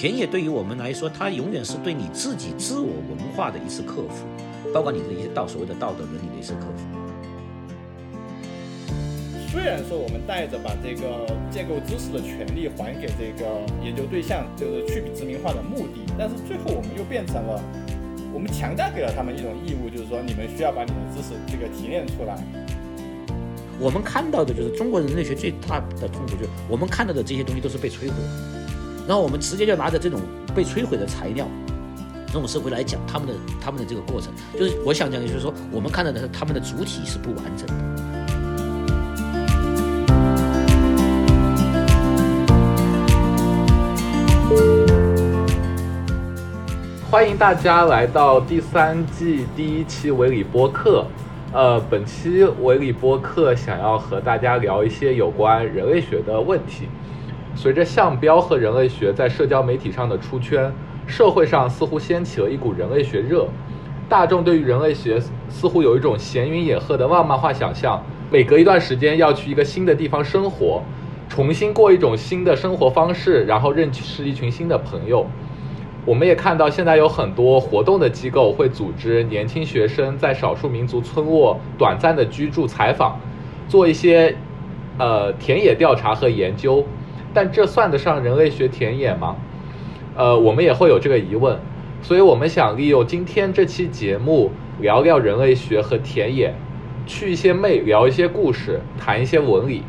田野对于我们来说，它永远是对你自己自我文化的一次克服，包括你的一些道所谓的道德伦理的一次克服。虽然说我们带着把这个建构知识的权利还给这个研究对象，就是去殖民化的目的，但是最后我们又变成了，我们强加给了他们一种义务，就是说你们需要把你的知识这个提炼出来。我们看到的就是中国人类学最大的痛苦，就是我们看到的这些东西都是被摧毁的。然后我们直接就拿着这种被摧毁的材料，这种社会来讲他们的他们的这个过程，就是我想讲的就是说，我们看到的是他们的主体是不完整的。欢迎大家来到第三季第一期维理播客。呃，本期维理播客想要和大家聊一些有关人类学的问题。随着项标和人类学在社交媒体上的出圈，社会上似乎掀起了一股人类学热。大众对于人类学似乎有一种闲云野鹤的浪漫化想象，每隔一段时间要去一个新的地方生活，重新过一种新的生活方式，然后认识一群新的朋友。我们也看到，现在有很多活动的机构会组织年轻学生在少数民族村落短暂的居住、采访，做一些呃田野调查和研究。但这算得上人类学田野吗？呃，我们也会有这个疑问，所以我们想利用今天这期节目聊聊人类学和田野，去一些魅，聊一些故事，谈一些文理。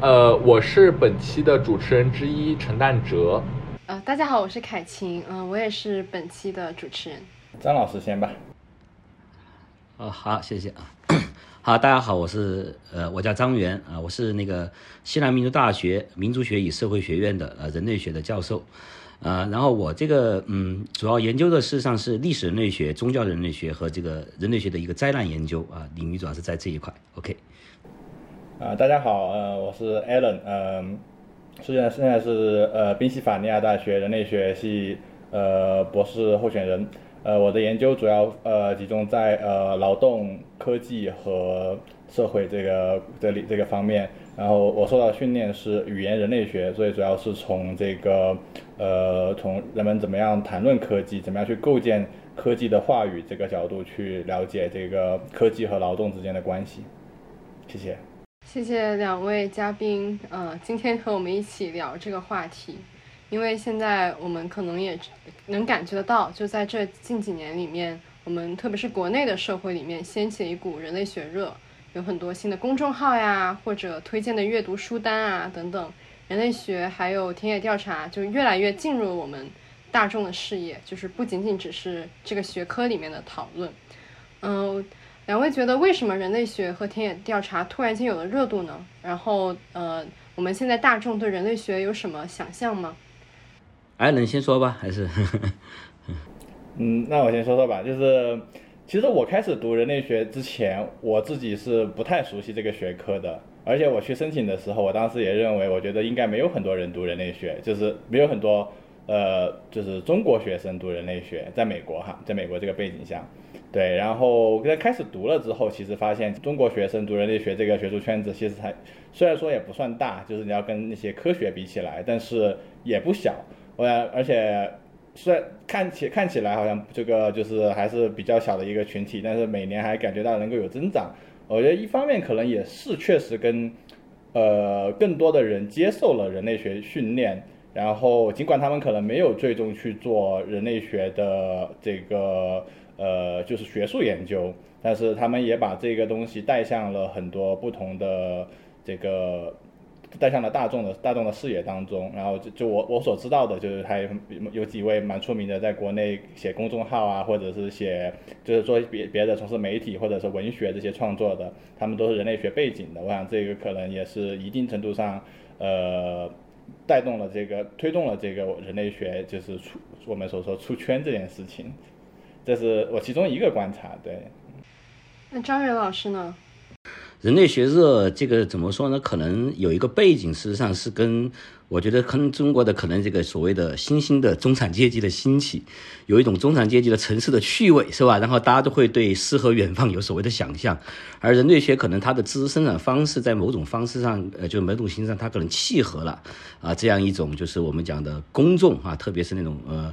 呃，我是本期的主持人之一陈旦哲。呃，大家好，我是凯晴，嗯，我也是本期的主持人。张老师先吧。呃，好，谢谢啊。好，大家好，我是呃，我叫张元啊，我是那个西南民族大学民族学与社会学院的呃人类学的教授，呃，然后我这个嗯，主要研究的事实上是历史人类学、宗教人类学和这个人类学的一个灾难研究啊，领域主要是在这一块。OK。啊，大家好，呃，我是 Allen，嗯，现在现在是呃宾夕法尼亚大学人类学系呃博士候选人。呃，我的研究主要呃集中在呃劳动、科技和社会这个这里这个方面。然后我受到训练是语言人类学，所以主要是从这个呃从人们怎么样谈论科技，怎么样去构建科技的话语这个角度去了解这个科技和劳动之间的关系。谢谢。谢谢两位嘉宾，呃，今天和我们一起聊这个话题。因为现在我们可能也能感觉得到，就在这近几年里面，我们特别是国内的社会里面掀起了一股人类学热，有很多新的公众号呀，或者推荐的阅读书单啊等等，人类学还有田野调查就越来越进入了我们大众的视野，就是不仅仅只是这个学科里面的讨论。嗯，两位觉得为什么人类学和田野调查突然间有了热度呢？然后呃，我们现在大众对人类学有什么想象吗？艾伦先说吧，还是？嗯，那我先说说吧。就是，其实我开始读人类学之前，我自己是不太熟悉这个学科的。而且我去申请的时候，我当时也认为，我觉得应该没有很多人读人类学，就是没有很多呃，就是中国学生读人类学，在美国哈，在美国这个背景下，对。然后在开始读了之后，其实发现中国学生读人类学这个学术圈子，其实还虽然说也不算大，就是你要跟那些科学比起来，但是也不小。我而且虽然看起看起来好像这个就是还是比较小的一个群体，但是每年还感觉到能够有增长。我觉得一方面可能也是确实跟呃更多的人接受了人类学训练，然后尽管他们可能没有最终去做人类学的这个呃就是学术研究，但是他们也把这个东西带向了很多不同的这个。带向了大众的大众的视野当中，然后就就我我所知道的，就是还有有几位蛮出名的，在国内写公众号啊，或者是写就是说别别的从事媒体或者是文学这些创作的，他们都是人类学背景的。我想这个可能也是一定程度上，呃，带动了这个推动了这个人类学就是出我们所说出圈这件事情，这是我其中一个观察。对，那张远老师呢？人类学热这个怎么说呢？可能有一个背景，事实上是跟我觉得可能中国的可能这个所谓的新兴的中产阶级的兴起，有一种中产阶级的城市的趣味，是吧？然后大家都会对诗和远方有所谓的想象，而人类学可能它的知识生产方式在某种方式上，呃，就某种形式上它可能契合了啊这样一种就是我们讲的公众啊，特别是那种呃。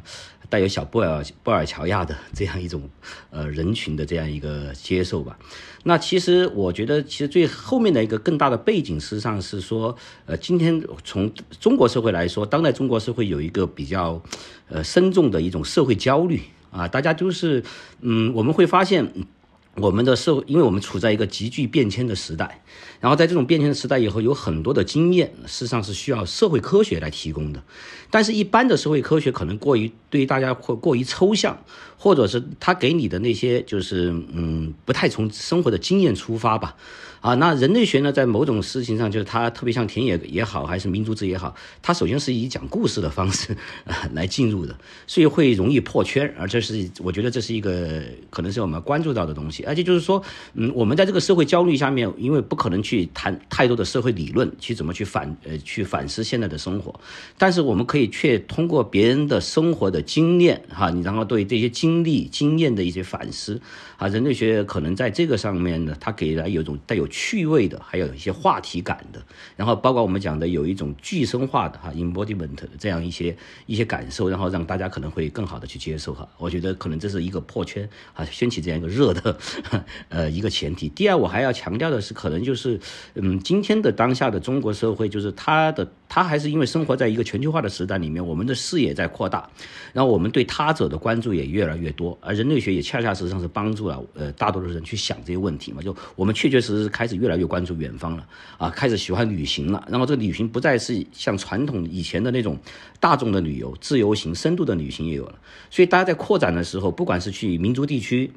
带有小布尔布尔乔亚的这样一种呃人群的这样一个接受吧。那其实我觉得，其实最后面的一个更大的背景，事实上是说，呃，今天从中国社会来说，当代中国社会有一个比较呃深重的一种社会焦虑啊，大家都是嗯，我们会发现。我们的社会，因为我们处在一个急剧变迁的时代，然后在这种变迁的时代以后，有很多的经验，事实上是需要社会科学来提供的。但是，一般的社会科学可能过于对大家会过于抽象，或者是他给你的那些就是嗯，不太从生活的经验出发吧。啊，那人类学呢，在某种事情上，就是它特别像田野也好，还是民族志也好，它首先是以讲故事的方式 来进入的，所以会容易破圈。而这是我觉得这是一个可能是我们关注到的东西。而且就是说，嗯，我们在这个社会焦虑下面，因为不可能去谈太多的社会理论，去怎么去反呃去反思现在的生活，但是我们可以却通过别人的生活的经验，哈，你然后对这些经经历经验的一些反思，啊，人类学可能在这个上面呢，它给人有种带有。趣味的，还有一些话题感的，然后包括我们讲的有一种具身化的哈 embodiment 这样一些一些感受，然后让大家可能会更好的去接受哈。我觉得可能这是一个破圈啊，掀起这样一个热的 呃一个前提。第二，我还要强调的是，可能就是嗯，今天的当下的中国社会，就是它的它还是因为生活在一个全球化的时代里面，我们的视野在扩大，然后我们对他者的关注也越来越多，而人类学也恰恰实际上是帮助了呃大多数人去想这些问题嘛，就我们确确实实开。始越来越关注远方了啊，开始喜欢旅行了。然后这个旅行不再是像传统以前的那种大众的旅游、自由行、深度的旅行也有了。所以大家在扩展的时候，不管是去民族地区，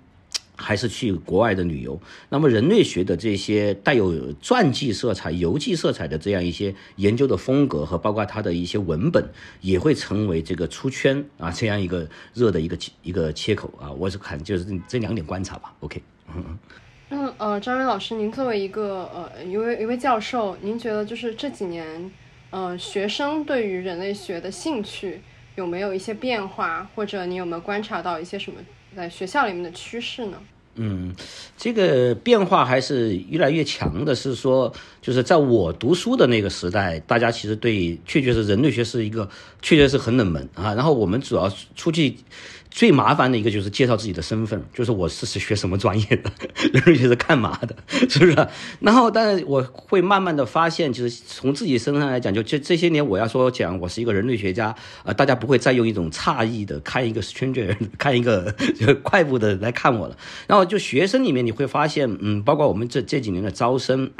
还是去国外的旅游，那么人类学的这些带有传记色彩、游记色彩的这样一些研究的风格和包括它的一些文本，也会成为这个出圈啊这样一个热的一个一个切口啊。我是看就是这两点观察吧。OK。那呃，张元老师，您作为一个呃一位一位教授，您觉得就是这几年，呃，学生对于人类学的兴趣有没有一些变化，或者你有没有观察到一些什么在学校里面的趋势呢？嗯，这个变化还是越来越强的。是说，就是在我读书的那个时代，大家其实对确确实人类学是一个确确实很冷门啊。然后我们主要出去。最麻烦的一个就是介绍自己的身份，就是我是是学什么专业的，人类学是干嘛的，是不是？然后，但是我会慢慢的发现，就是从自己身上来讲，就这这些年，我要说讲我是一个人类学家，呃，大家不会再用一种诧异的看一个 stranger，看一个怪物的来看我了。然后就学生里面你会发现，嗯，包括我们这这几年的招生。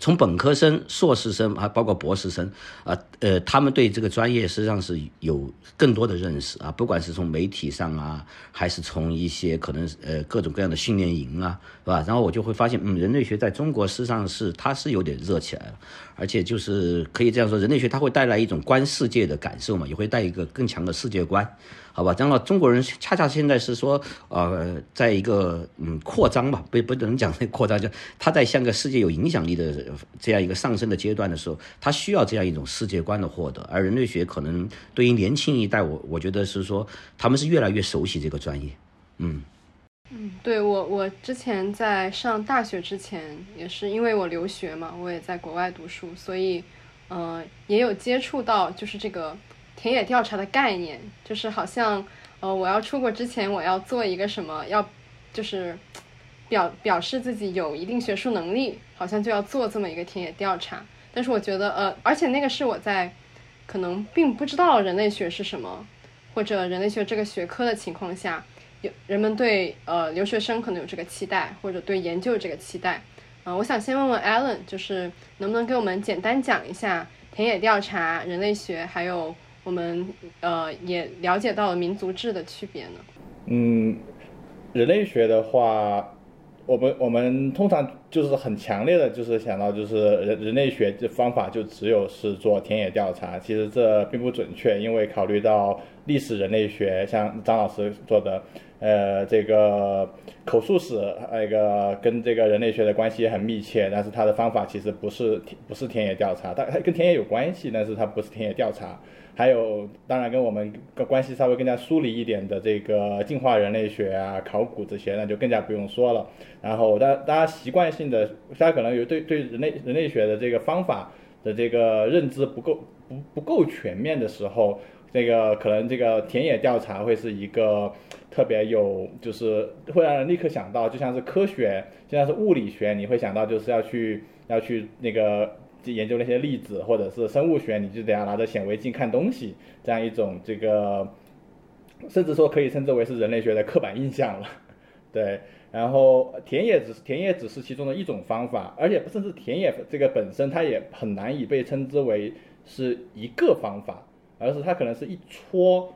从本科生、硕士生啊，包括博士生啊，呃，他们对这个专业实际上是有更多的认识啊，不管是从媒体上啊，还是从一些可能呃各种各样的训练营啊，是吧？然后我就会发现，嗯，人类学在中国实际上是它是有点热起来了，而且就是可以这样说，人类学它会带来一种观世界的感受嘛，也会带一个更强的世界观。好吧，这样的中国人恰恰现在是说，呃，在一个嗯扩张吧，不不能讲那扩张，就他在向个世界有影响力的这样一个上升的阶段的时候，他需要这样一种世界观的获得。而人类学可能对于年轻一代，我我觉得是说，他们是越来越熟悉这个专业。嗯嗯，对我我之前在上大学之前，也是因为我留学嘛，我也在国外读书，所以嗯也有接触到就是这个。田野调查的概念就是好像，呃，我要出国之前，我要做一个什么，要就是表表示自己有一定学术能力，好像就要做这么一个田野调查。但是我觉得，呃，而且那个是我在可能并不知道人类学是什么，或者人类学这个学科的情况下，有人们对呃留学生可能有这个期待，或者对研究这个期待。嗯，我想先问问 Alan，就是能不能给我们简单讲一下田野调查、人类学还有。我们呃也了解到了民族志的区别呢。嗯，人类学的话，我们我们通常就是很强烈的，就是想到就是人人类学这方法就只有是做田野调查，其实这并不准确，因为考虑到历史人类学，像张老师做的。呃，这个口述史那个跟这个人类学的关系也很密切，但是它的方法其实不是不是田野调查，它它跟田野有关系，但是它不是田野调查。还有，当然跟我们关系稍微更加疏离一点的这个进化人类学啊、考古这些，那就更加不用说了。然后，大大家习惯性的，大家可能有对对人类人类学的这个方法的这个认知不够不不够全面的时候，这个可能这个田野调查会是一个特别有，就是会让人立刻想到，就像是科学，就像是物理学，你会想到就是要去要去那个。研究那些粒子，或者是生物学，你就得要拿着显微镜看东西，这样一种这个，甚至说可以称之为是人类学的刻板印象了。对，然后田野只是田野只是其中的一种方法，而且甚至田野这个本身它也很难以被称之为是一个方法，而是它可能是一撮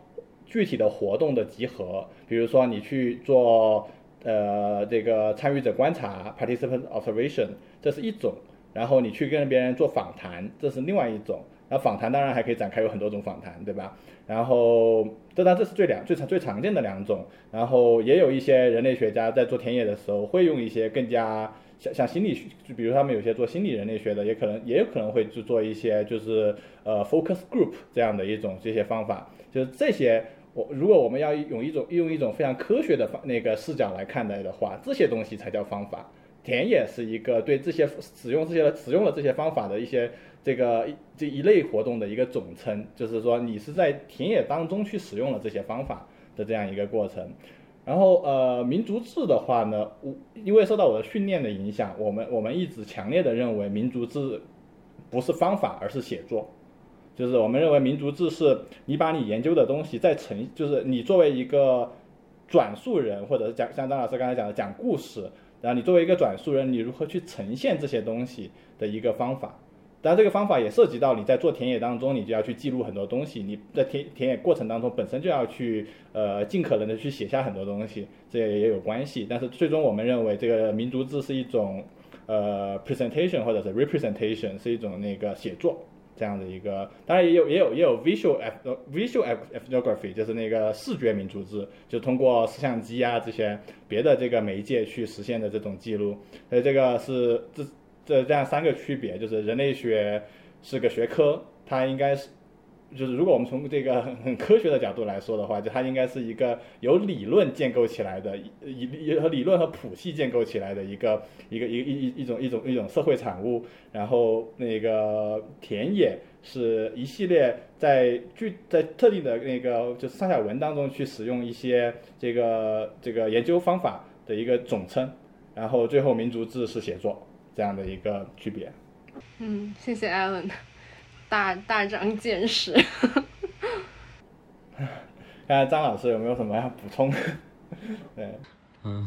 具体的活动的集合。比如说你去做呃这个参与者观察 （participant observation），这是一种。然后你去跟别人做访谈，这是另外一种。那访谈当然还可以展开有很多种访谈，对吧？然后这当这是最两最常最常见的两种。然后也有一些人类学家在做田野的时候会用一些更加像像心理学，就比如他们有些做心理人类学的，也可能也有可能会去做一些就是呃 focus group 这样的一种这些方法。就是这些，我如果我们要用一种用一种非常科学的方那个视角来看待的话，这些东西才叫方法。田野是一个对这些使用这些使用了这些方法的一些这个这一类活动的一个总称，就是说你是在田野当中去使用了这些方法的这样一个过程。然后呃，民族志的话呢，我因为受到我的训练的影响，我们我们一直强烈的认为民族志不是方法，而是写作。就是我们认为民族志是你把你研究的东西再呈，就是你作为一个转述人，或者是讲像张老师刚才讲的讲故事。然后你作为一个转述人，你如何去呈现这些东西的一个方法？当然，这个方法也涉及到你在做田野当中，你就要去记录很多东西。你在田田野过程当中，本身就要去呃尽可能的去写下很多东西，这也有关系。但是最终我们认为，这个民族志是一种呃 presentation 或者是 representation，是一种那个写作。这样的一个，当然也有也有也有 visual visual ethnography，就是那个视觉民族志，就通过摄像机啊这些别的这个媒介去实现的这种记录。所以这个是这这这样三个区别，就是人类学是个学科，它应该是。就是如果我们从这个很很科学的角度来说的话，就它应该是一个由理论建构起来的，以和理论和谱系建构起来的一个一个一一一一种一种一种社会产物。然后那个田野是一系列在具在特定的那个就是上下文当中去使用一些这个这个研究方法的一个总称。然后最后民族志是写作这样的一个区别。嗯，谢谢 Allen。大大长见识，看看张老师有没有什么要补充？对，嗯，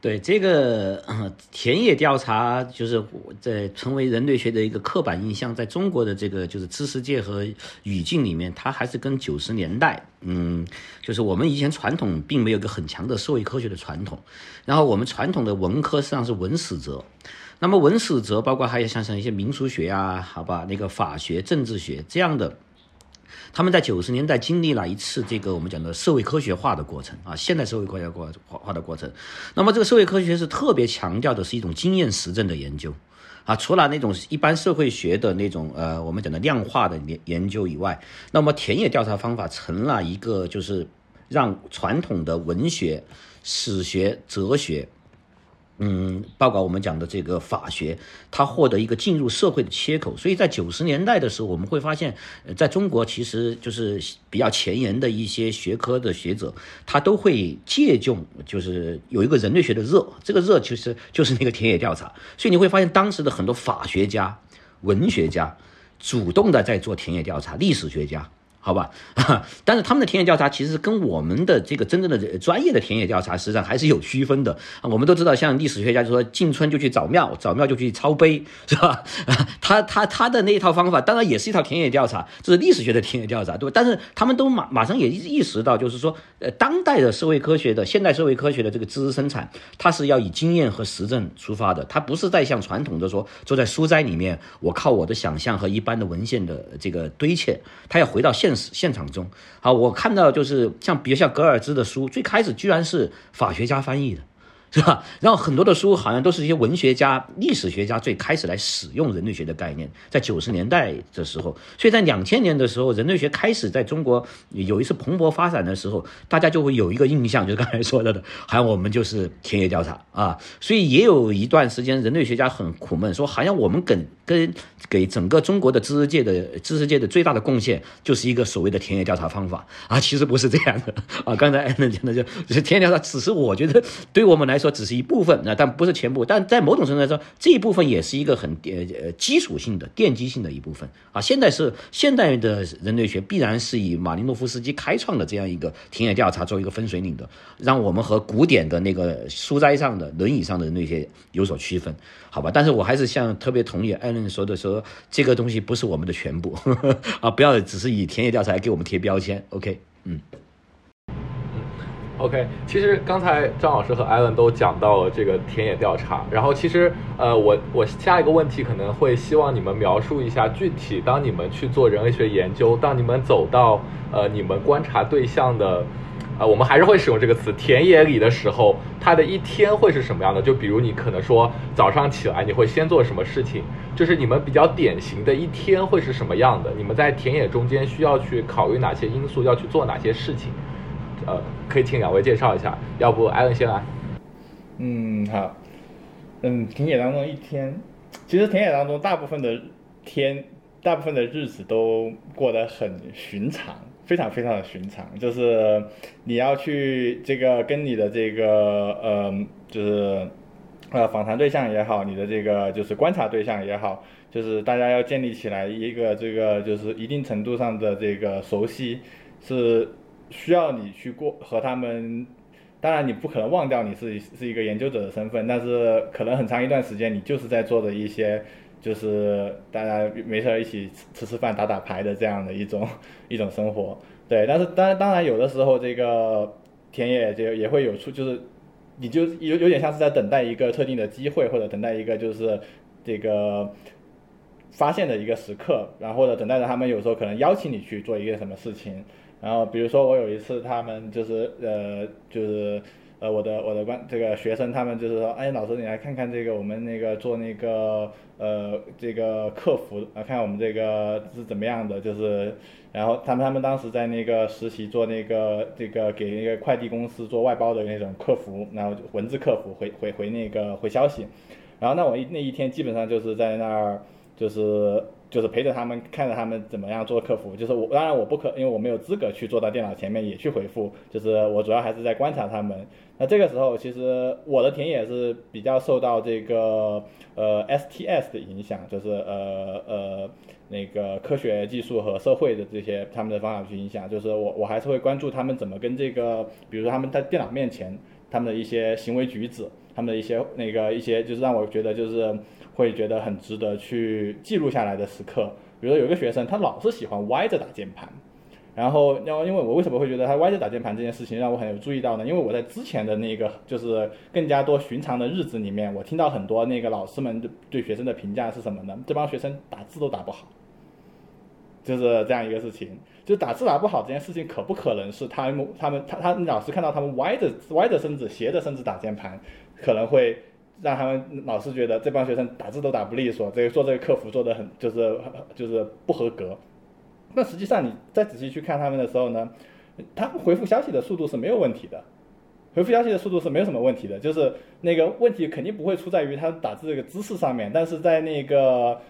对这个田野调查，就是在成为人类学的一个刻板印象，在中国的这个就是知识界和语境里面，它还是跟九十年代，嗯，就是我们以前传统并没有一个很强的社会科学的传统，然后我们传统的文科实际上是文史哲。那么文史哲包括还有像像一些民俗学啊，好吧，那个法学、政治学这样的，他们在九十年代经历了一次这个我们讲的社会科学化的过程啊，现代社会科学化化的过程。那么这个社会科学是特别强调的是一种经验实证的研究啊，除了那种一般社会学的那种呃我们讲的量化的研研究以外，那么田野调查方法成了一个就是让传统的文学、史学、哲学。嗯，包括我们讲的这个法学，它获得一个进入社会的切口。所以在九十年代的时候，我们会发现，在中国其实就是比较前沿的一些学科的学者，他都会借用，就是有一个人类学的热，这个热其实就是那个田野调查。所以你会发现，当时的很多法学家、文学家主动的在做田野调查，历史学家。好吧，但是他们的田野调查其实跟我们的这个真正的专业的田野调查实际上还是有区分的。我们都知道，像历史学家就说进村就去找庙，找庙就去抄碑，是吧？他他他的那一套方法当然也是一套田野调查，这是历史学的田野调查，对吧？但是他们都马马上也意识到，就是说，呃，当代的社会科学的现代社会科学的这个知识生产，它是要以经验和实证出发的，它不是在像传统的说坐在书斋里面，我靠我的想象和一般的文献的这个堆砌，它要回到现。现场中。好，我看到就是像比如像格尔兹的书，最开始居然是法学家翻译的。是吧？然后很多的书好像都是一些文学家、历史学家最开始来使用人类学的概念，在九十年代的时候，所以在两千年的时候，人类学开始在中国有一次蓬勃发展的时候，大家就会有一个印象，就是刚才说的的，好像我们就是田野调查啊。所以也有一段时间，人类学家很苦闷，说好像我们跟跟给整个中国的知识界的知识界的最大的贡献，就是一个所谓的田野调查方法啊。其实不是这样的啊。刚才艾伦讲的就是田野调查，只是我觉得对我们来说。说只是一部分那，但不是全部。但在某种程度来说，这一部分也是一个很呃呃基础性的、奠基性的一部分啊。现在是现代的人类学必然是以马林诺夫斯基开创的这样一个田野调查作为一个分水岭的，让我们和古典的那个书斋上的轮椅上的人类学有所区分，好吧？但是我还是像特别同意艾伦说的，说这个东西不是我们的全部 啊，不要只是以田野调查来给我们贴标签。OK，嗯。OK，其实刚才张老师和艾伦都讲到了这个田野调查，然后其实呃，我我下一个问题可能会希望你们描述一下具体，当你们去做人类学研究，当你们走到呃你们观察对象的，呃，我们还是会使用这个词田野里的时候，他的一天会是什么样的？就比如你可能说早上起来你会先做什么事情，就是你们比较典型的一天会是什么样的？你们在田野中间需要去考虑哪些因素，要去做哪些事情？呃，可以请两位介绍一下，要不艾伦先来。嗯，好。嗯，田野当中一天，其实田野当中大部分的天，大部分的日子都过得很寻常，非常非常的寻常。就是你要去这个跟你的这个呃，就是呃访谈对象也好，你的这个就是观察对象也好，就是大家要建立起来一个这个就是一定程度上的这个熟悉是。需要你去过和他们，当然你不可能忘掉你是是一个研究者的身份，但是可能很长一段时间你就是在做的一些，就是大家没事一起吃吃饭、打打牌的这样的一种一种生活。对，但是当当然有的时候这个田野就也会有出，就是你就有有点像是在等待一个特定的机会，或者等待一个就是这个发现的一个时刻，然后或者等待着他们有时候可能邀请你去做一个什么事情。然后比如说我有一次，他们就是呃就是呃我的我的关这个学生，他们就是说，哎老师你来看看这个我们那个做那个呃这个客服啊，看我们这个是怎么样的，就是然后他们他们当时在那个实习做那个这个给那个快递公司做外包的那种客服，然后文字客服回回回那个回消息，然后那我一那一天基本上就是在那儿就是。就是陪着他们，看着他们怎么样做客服。就是我，当然我不可，因为我没有资格去坐到电脑前面也去回复。就是我主要还是在观察他们。那这个时候，其实我的田野是比较受到这个呃 STS 的影响，就是呃呃那个科学技术和社会的这些他们的方法去影响。就是我我还是会关注他们怎么跟这个，比如说他们在电脑面前他们的一些行为举止，他们的一些那个一些，就是让我觉得就是。会觉得很值得去记录下来的时刻，比如说有一个学生，他老是喜欢歪着打键盘，然后，要因为我为什么会觉得他歪着打键盘这件事情让我很有注意到呢？因为我在之前的那个就是更加多寻常的日子里面，我听到很多那个老师们对学生的评价是什么呢？这帮学生打字都打不好，就是这样一个事情。就打字打不好这件事情，可不可能是他们他们他他老师看到他们歪着歪着身子斜着身子打键盘，可能会。让他们老是觉得这帮学生打字都打不利索，这个做这个客服做的很就是就是不合格。那实际上你再仔细去看他们的时候呢，他们回复消息的速度是没有问题的，回复消息的速度是没有什么问题的，就是那个问题肯定不会出在于他打字这个姿势上面，但是在那个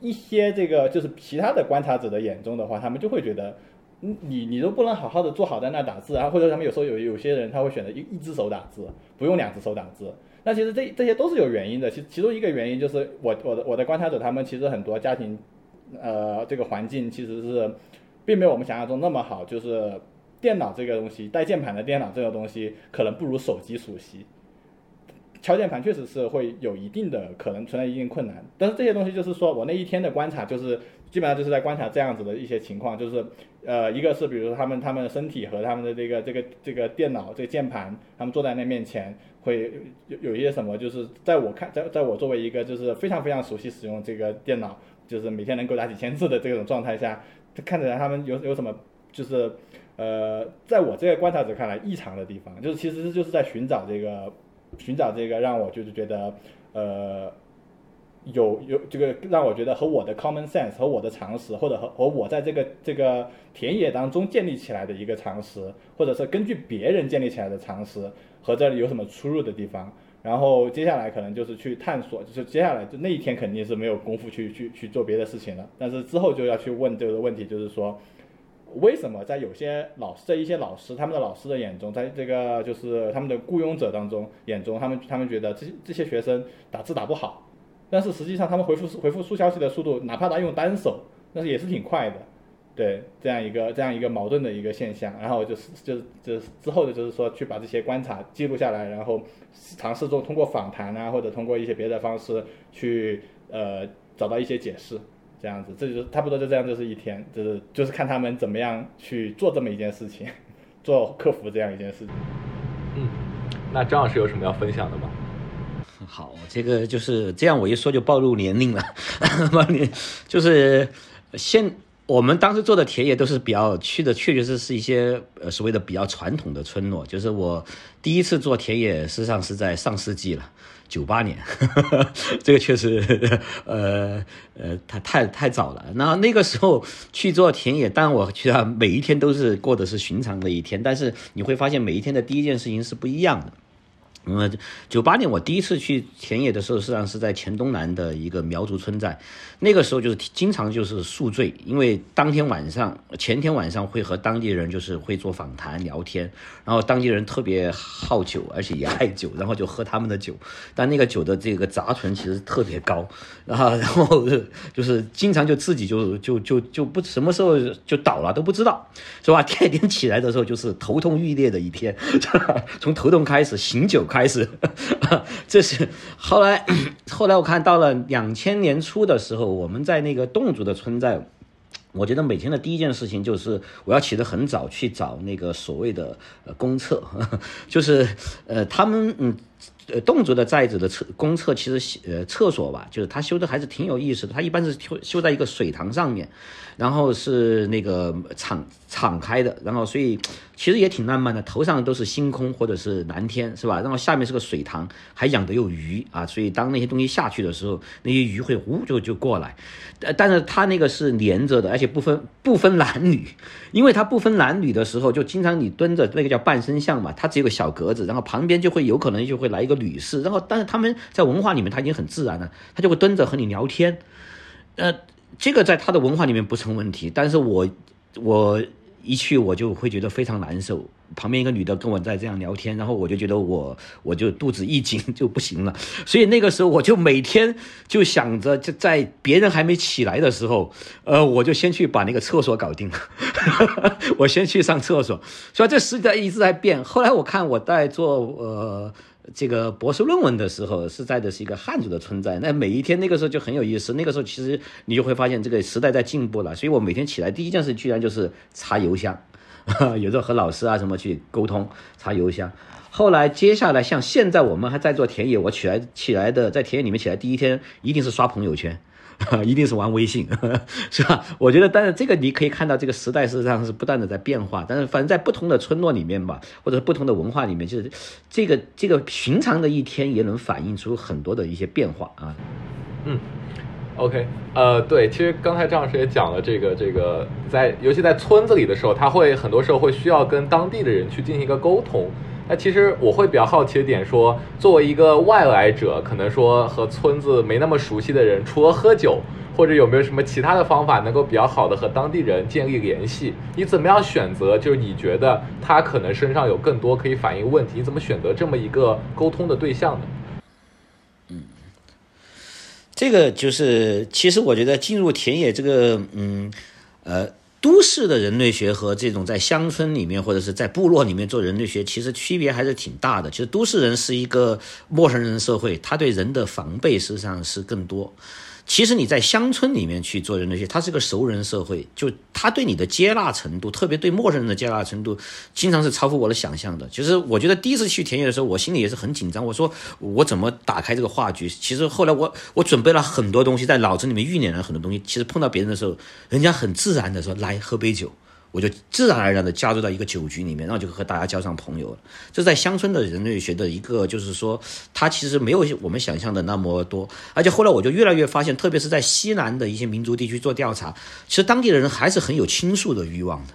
一些这个就是其他的观察者的眼中的话，他们就会觉得，你你都不能好好的坐好在那打字啊，或者他们有时候有有些人他会选择一一只手打字，不用两只手打字。那其实这这些都是有原因的，其其中一个原因就是我我的我的观察者他们其实很多家庭，呃，这个环境其实是，并没有我们想象中那么好，就是电脑这个东西带键盘的电脑这个东西可能不如手机熟悉，敲键盘确实是会有一定的可能存在一定困难，但是这些东西就是说我那一天的观察就是基本上就是在观察这样子的一些情况，就是呃一个是比如说他们他们的身体和他们的这个这个这个电脑这个键盘，他们坐在那面前。会有有一些什么，就是在我看，在在我作为一个就是非常非常熟悉使用这个电脑，就是每天能够打几千字的这种状态下，看起来他们有有什么就是呃，在我这个观察者看来异常的地方，就是其实就是在寻找这个寻找这个让我就是觉得呃。有有这个让我觉得和我的 common sense 和我的常识，或者和和我在这个这个田野当中建立起来的一个常识，或者是根据别人建立起来的常识，和这里有什么出入的地方。然后接下来可能就是去探索，就是接下来就那一天肯定是没有功夫去去去做别的事情了。但是之后就要去问这个问题，就是说，为什么在有些老师，在一些老师他们的老师的眼中，在这个就是他们的雇佣者当中眼中，他们他们觉得这这些学生打字打不好。但是实际上，他们回复回复速消息的速度，哪怕他用单手，那是也是挺快的，对，这样一个这样一个矛盾的一个现象。然后就是就是就是之后的就是说去把这些观察记录下来，然后尝试做通过访谈啊，或者通过一些别的方式去呃找到一些解释，这样子，这就是差不多就这样，就是一天，就是就是看他们怎么样去做这么一件事情，做客服这样一件事情。嗯，那张老师有什么要分享的吗？好，这个就是这样，我一说就暴露年龄了。就是现我们当时做的田野都是比较去的，确确实是一些呃所谓的比较传统的村落。就是我第一次做田野，实际上是在上世纪了，九八年，这个确实呃呃太太太早了。那那个时候去做田野，当然我觉得每一天都是过的是寻常的一天，但是你会发现每一天的第一件事情是不一样的。嗯，九八年我第一次去田野的时候，实际上是在黔东南的一个苗族村寨。那个时候就是经常就是宿醉，因为当天晚上、前天晚上会和当地人就是会做访谈聊天，然后当地人特别好酒，而且也爱酒，然后就喝他们的酒。但那个酒的这个杂醇其实特别高，然后 然后就是经常就自己就就就就不什么时候就倒了都不知道，是吧？第二天起来的时候就是头痛欲裂的一天，从头痛开始醒酒。开始，这是后来，后来我看到了两千年初的时候，我们在那个侗族的村寨，我觉得每天的第一件事情就是我要起得很早去找那个所谓的呃公厕，就是呃他们嗯。呃，侗族的寨子的厕公厕其实呃厕所吧，就是他修的还是挺有意思的。他一般是修修在一个水塘上面，然后是那个敞敞开的，然后所以 其实也挺浪漫的。头上都是星空或者是蓝天，是吧？然后下面是个水塘，还养的有鱼啊，所以当那些东西下去的时候，那些鱼会呜就就过来。呃，但是他那个是连着的，而且不分不分男女，因为他不分男女的时候，就经常你蹲着那个叫半身像嘛，它只有个小格子，然后旁边就会有可能就会来一个。女士，然后但是他们在文化里面他已经很自然了，他就会蹲着和你聊天，呃，这个在他的文化里面不成问题。但是我我一去我就会觉得非常难受，旁边一个女的跟我在这样聊天，然后我就觉得我我就肚子一紧就不行了。所以那个时候我就每天就想着，就在别人还没起来的时候，呃，我就先去把那个厕所搞定了，我先去上厕所。所以这时代一直在变。后来我看我在做呃。这个博士论文的时候是在的是一个汉族的存在，那每一天那个时候就很有意思。那个时候其实你就会发现这个时代在进步了，所以我每天起来第一件事居然就是查邮箱，有时候和老师啊什么去沟通查邮箱。后来接下来像现在我们还在做田野，我起来起来的在田野里面起来第一天一定是刷朋友圈。一定是玩微信，是吧？我觉得，但是这个你可以看到，这个时代事实上是不断的在变化。但是，反正在不同的村落里面吧，或者不同的文化里面，就是这个这个寻常的一天也能反映出很多的一些变化啊。嗯，OK，呃，对，其实刚才张老师也讲了，这个这个在尤其在村子里的时候，他会很多时候会需要跟当地的人去进行一个沟通。那其实我会比较好奇的点说，作为一个外来者，可能说和村子没那么熟悉的人，除了喝酒，或者有没有什么其他的方法能够比较好的和当地人建立联系？你怎么样选择？就是你觉得他可能身上有更多可以反映问题，你怎么选择这么一个沟通的对象呢？嗯，这个就是，其实我觉得进入田野这个，嗯，呃。都市的人类学和这种在乡村里面或者是在部落里面做人类学，其实区别还是挺大的。其实都市人是一个陌生人社会，他对人的防备实际上是更多。其实你在乡村里面去做人类学，它是个熟人社会，就他对你的接纳程度，特别对陌生人的接纳程度，经常是超乎我的想象的。其实我觉得第一次去田野的时候，我心里也是很紧张。我说我怎么打开这个话剧？其实后来我我准备了很多东西，在脑子里面预演了很多东西。其实碰到别人的时候，人家很自然的说来喝杯酒。我就自然而然的加入到一个酒局里面，然后就和大家交上朋友了。这在乡村的人类学的一个，就是说，它其实没有我们想象的那么多。而且后来我就越来越发现，特别是在西南的一些民族地区做调查，其实当地的人还是很有倾诉的欲望的。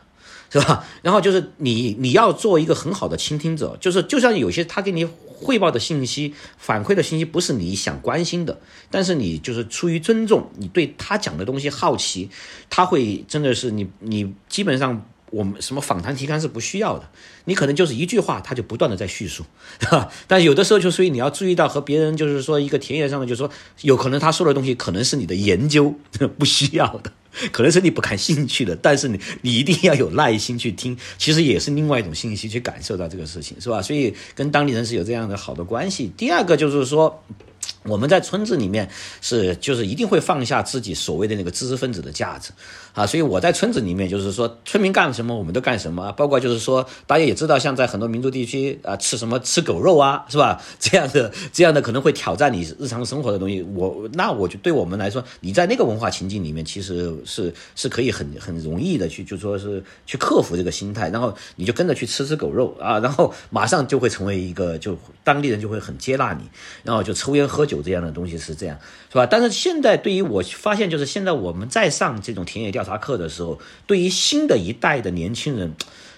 是吧？然后就是你，你要做一个很好的倾听者，就是就像有些他给你汇报的信息、反馈的信息不是你想关心的，但是你就是出于尊重，你对他讲的东西好奇，他会真的是你，你基本上我们什么访谈提纲是不需要的，你可能就是一句话，他就不断的在叙述，是吧？但有的时候就所以你要注意到和别人就是说一个田野上的，就是说有可能他说的东西可能是你的研究 不需要的。可能是你不感兴趣的，但是你你一定要有耐心去听，其实也是另外一种信息去感受到这个事情，是吧？所以跟当地人是有这样的好的关系。第二个就是说。我们在村子里面是就是一定会放下自己所谓的那个知识分子的价值啊，所以我在村子里面就是说村民干什么我们都干什么，包括就是说大家也知道，像在很多民族地区啊，吃什么吃狗肉啊，是吧？这样的这样的可能会挑战你日常生活的东西。我那我就对我们来说，你在那个文化情境里面，其实是是可以很很容易的去就说是去克服这个心态，然后你就跟着去吃吃狗肉啊，然后马上就会成为一个就当地人就会很接纳你，然后就抽烟喝酒。这样的东西是这样，是吧？但是现在对于我发现，就是现在我们在上这种田野调查课的时候，对于新的一代的年轻人，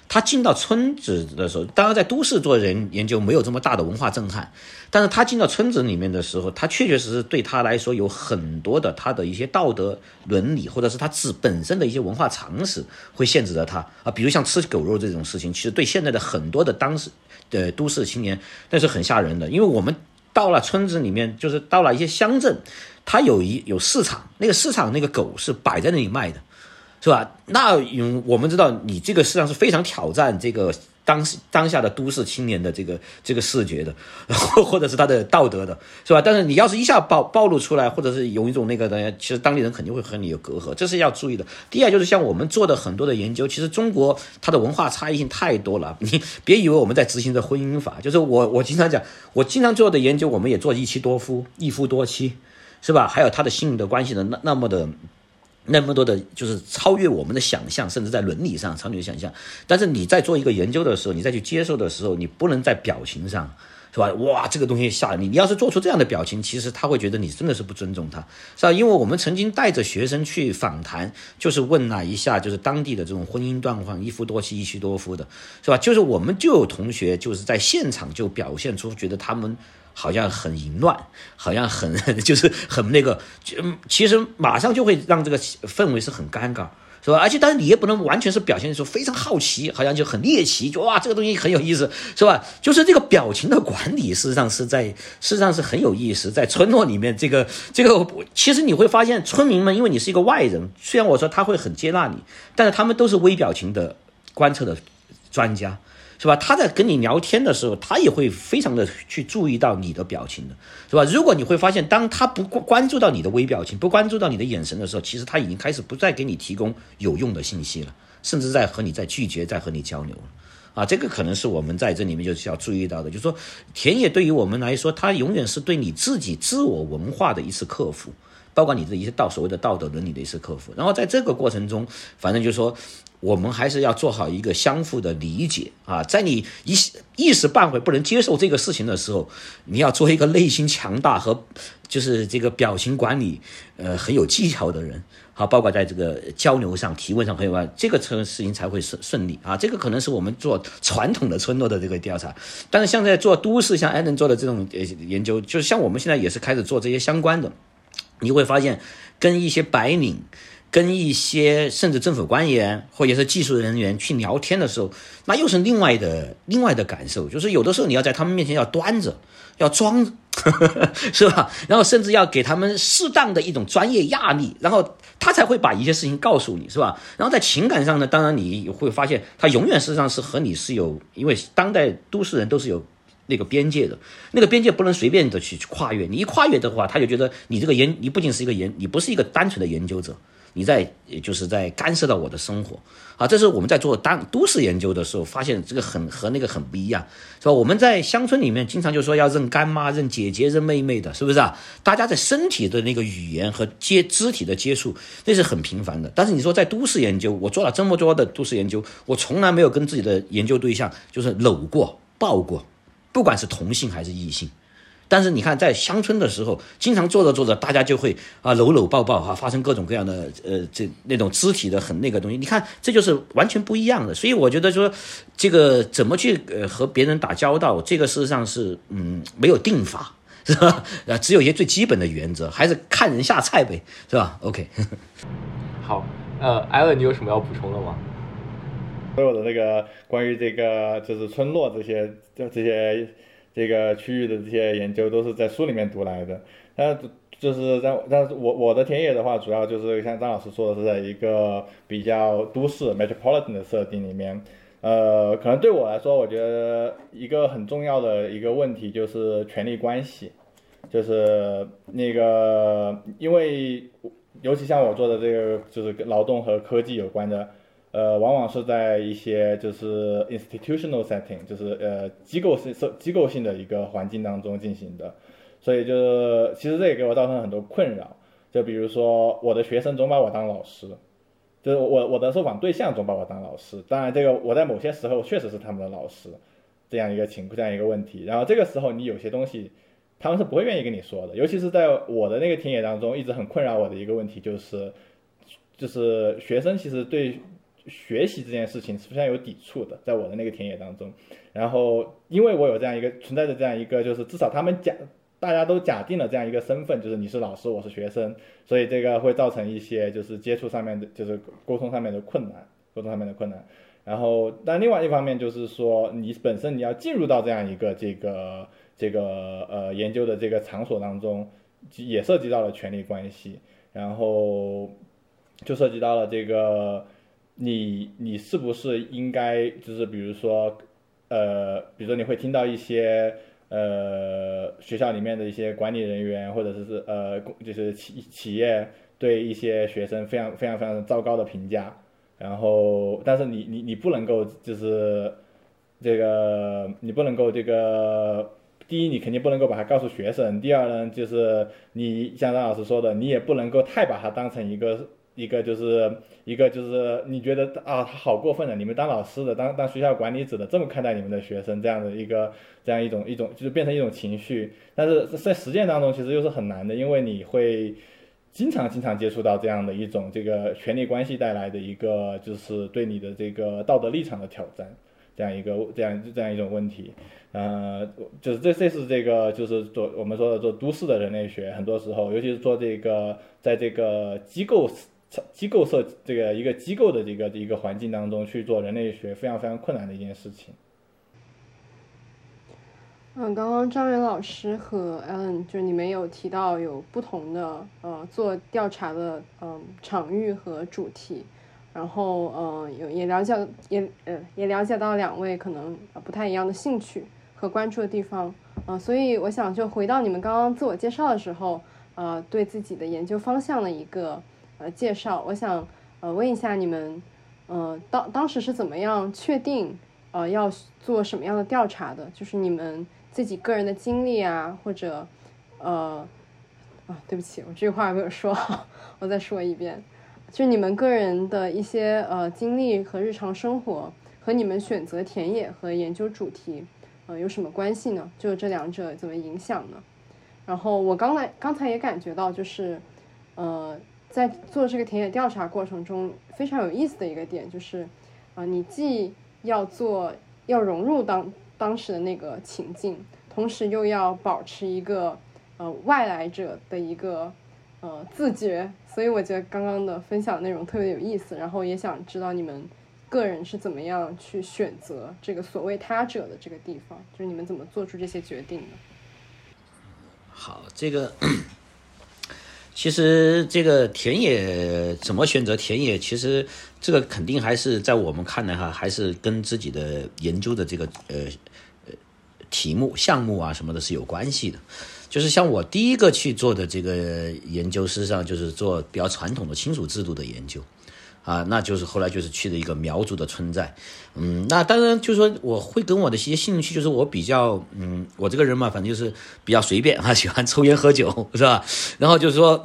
他进到村子的时候，当然在都市做人研究没有这么大的文化震撼，但是他进到村子里面的时候，他确确实实对他来说有很多的他的一些道德伦理，或者是他自本身的一些文化常识会限制着他啊，比如像吃狗肉这种事情，其实对现在的很多的当时的都市青年那是很吓人的，因为我们。到了村子里面，就是到了一些乡镇，它有一有市场，那个市场那个狗是摆在那里卖的，是吧？那我们知道，你这个实际上是非常挑战这个。当当下的都市青年的这个这个视觉的，或 或者是他的道德的，是吧？但是你要是一下暴暴露出来，或者是有一种那个的，其实当地人肯定会和你有隔阂，这是要注意的。第二就是像我们做的很多的研究，其实中国它的文化差异性太多了。你别以为我们在执行着婚姻法，就是我我经常讲，我经常做的研究，我们也做一妻多夫、一夫多妻，是吧？还有他的性的关系的那那么的。那么多的，就是超越我们的想象，甚至在伦理上超越想象。但是你在做一个研究的时候，你再去接受的时候，你不能在表情上，是吧？哇，这个东西吓你！你要是做出这样的表情，其实他会觉得你真的是不尊重他，是吧？因为我们曾经带着学生去访谈，就是问了一下，就是当地的这种婚姻状况，一夫多妻、一妻多夫的，是吧？就是我们就有同学就是在现场就表现出觉得他们。好像很淫乱，好像很 就是很那个，其实马上就会让这个氛围是很尴尬，是吧？而且当然你也不能完全是表现出非常好奇，好像就很猎奇，就哇这个东西很有意思，是吧？就是这个表情的管理，事实上是在事实上是很有意思，在村落里面，这个这个其实你会发现村民们，因为你是一个外人，虽然我说他会很接纳你，但是他们都是微表情的观测的专家。是吧？他在跟你聊天的时候，他也会非常的去注意到你的表情的，是吧？如果你会发现，当他不关注到你的微表情，不关注到你的眼神的时候，其实他已经开始不再给你提供有用的信息了，甚至在和你在拒绝，在和你交流了。啊，这个可能是我们在这里面就是要注意到的，就是说，田野对于我们来说，它永远是对你自己自我文化的一次克服，包括你的一些道所谓的道德伦理的一次克服。然后在这个过程中，反正就是说。我们还是要做好一个相互的理解啊，在你一一时半会不能接受这个事情的时候，你要做一个内心强大和就是这个表情管理呃很有技巧的人，好，包括在这个交流上、提问上很有这个事情才会顺顺利啊。这个可能是我们做传统的村落的这个调查，但是像在做都市，像艾伦做的这种呃研究，就是像我们现在也是开始做这些相关的，你会发现跟一些白领。跟一些甚至政府官员或者是技术人员去聊天的时候，那又是另外的另外的感受。就是有的时候你要在他们面前要端着，要装，是吧？然后甚至要给他们适当的一种专业压力，然后他才会把一些事情告诉你，是吧？然后在情感上呢，当然你会发现他永远实际上是和你是有，因为当代都市人都是有那个边界的，那个边界不能随便的去跨越。你一跨越的话，他就觉得你这个研，你不仅是一个研，你不是一个单纯的研究者，你在就是在干涉到我的生活啊。这是我们在做当都市研究的时候发现，这个很和那个很不一样，是吧？我们在乡村里面经常就说要认干妈、认姐姐、认妹妹的，是不是啊？大家在身体的那个语言和接肢体的接触，那是很频繁的。但是你说在都市研究，我做了这么多的都市研究，我从来没有跟自己的研究对象就是搂过、抱过。不管是同性还是异性，但是你看，在乡村的时候，经常做着做着，大家就会啊搂搂抱抱哈，发生各种各样的呃这那种肢体的很那个东西。你看，这就是完全不一样的。所以我觉得说，这个怎么去呃和别人打交道，这个事实上是嗯没有定法，是吧？啊，只有一些最基本的原则，还是看人下菜呗，是吧？OK。好，呃，艾文，你有什么要补充的吗？所有的那个关于这个就是村落这些就这些这个区域的这些研究都是在书里面读来的。那就是在但是我我的田野的话，主要就是像张老师说的是在一个比较都市 metropolitan 的设定里面。呃，可能对我来说，我觉得一个很重要的一个问题就是权力关系，就是那个因为尤其像我做的这个就是跟劳动和科技有关的。呃，往往是在一些就是 institutional setting，就是呃机构性、机构性的一个环境当中进行的，所以就是其实这也给我造成很多困扰。就比如说我的学生总把我当老师，就是我我的受访对象总把我当老师。当然，这个我在某些时候确实是他们的老师，这样一个情况这样一个问题。然后这个时候你有些东西他们是不会愿意跟你说的，尤其是在我的那个田野当中，一直很困扰我的一个问题就是，就是学生其实对。学习这件事情是非常有抵触的，在我的那个田野当中，然后因为我有这样一个存在的这样一个，就是至少他们假大家都假定了这样一个身份，就是你是老师，我是学生，所以这个会造成一些就是接触上面的，就是沟通上面的困难，沟通上面的困难。然后但另外一方面就是说，你本身你要进入到这样一个这个这个呃研究的这个场所当中，也涉及到了权力关系，然后就涉及到了这个。你你是不是应该就是比如说，呃，比如说你会听到一些呃学校里面的一些管理人员或者是是呃就是企企业对一些学生非常非常非常糟糕的评价，然后但是你你你不能够就是这个你不能够这个第一你肯定不能够把它告诉学生，第二呢就是你像张老师说的，你也不能够太把它当成一个。一个就是一个就是你觉得啊，他好过分的，你们当老师的，当当学校管理者的这么看待你们的学生，这样的一个这样一种一种就是变成一种情绪，但是在实践当中其实又是很难的，因为你会经常经常接触到这样的一种这个权力关系带来的一个就是对你的这个道德立场的挑战，这样一个这样这样一种问题，呃，就是这这是这个就是做我们说的做都市的人类学，很多时候尤其是做这个在这个机构。机构设这个一个机构的这个一个环境当中去做人类学，非常非常困难的一件事情。嗯，刚刚张元老师和 Allen 就你们有提到有不同的呃做调查的嗯场域和主题，然后嗯有也了解也呃也了解到两位可能不太一样的兴趣和关注的地方嗯，所以我想就回到你们刚刚自我介绍的时候呃对自己的研究方向的一个。介绍，我想呃问一下你们，呃当当时是怎么样确定呃要做什么样的调查的？就是你们自己个人的经历啊，或者呃啊，对不起，我这句话没有说好，我再说一遍，就你们个人的一些呃经历和日常生活和你们选择田野和研究主题呃有什么关系呢？就这两者怎么影响呢？然后我刚才刚才也感觉到就是呃。在做这个田野调查过程中，非常有意思的一个点就是，啊，你既要做要融入当当时的那个情境，同时又要保持一个呃外来者的一个呃自觉，所以我觉得刚刚的分享内容特别有意思。然后也想知道你们个人是怎么样去选择这个所谓他者的这个地方，就是你们怎么做出这些决定的？好，这个。其实这个田野怎么选择田野，其实这个肯定还是在我们看来哈，还是跟自己的研究的这个呃呃题目、项目啊什么的是有关系的。就是像我第一个去做的这个研究，事实上就是做比较传统的亲属制度的研究。啊，那就是后来就是去的一个苗族的村寨，嗯，那当然就是说我会跟我的一些兴趣，就是我比较，嗯，我这个人嘛，反正就是比较随便啊，喜欢抽烟喝酒，是吧？然后就是说。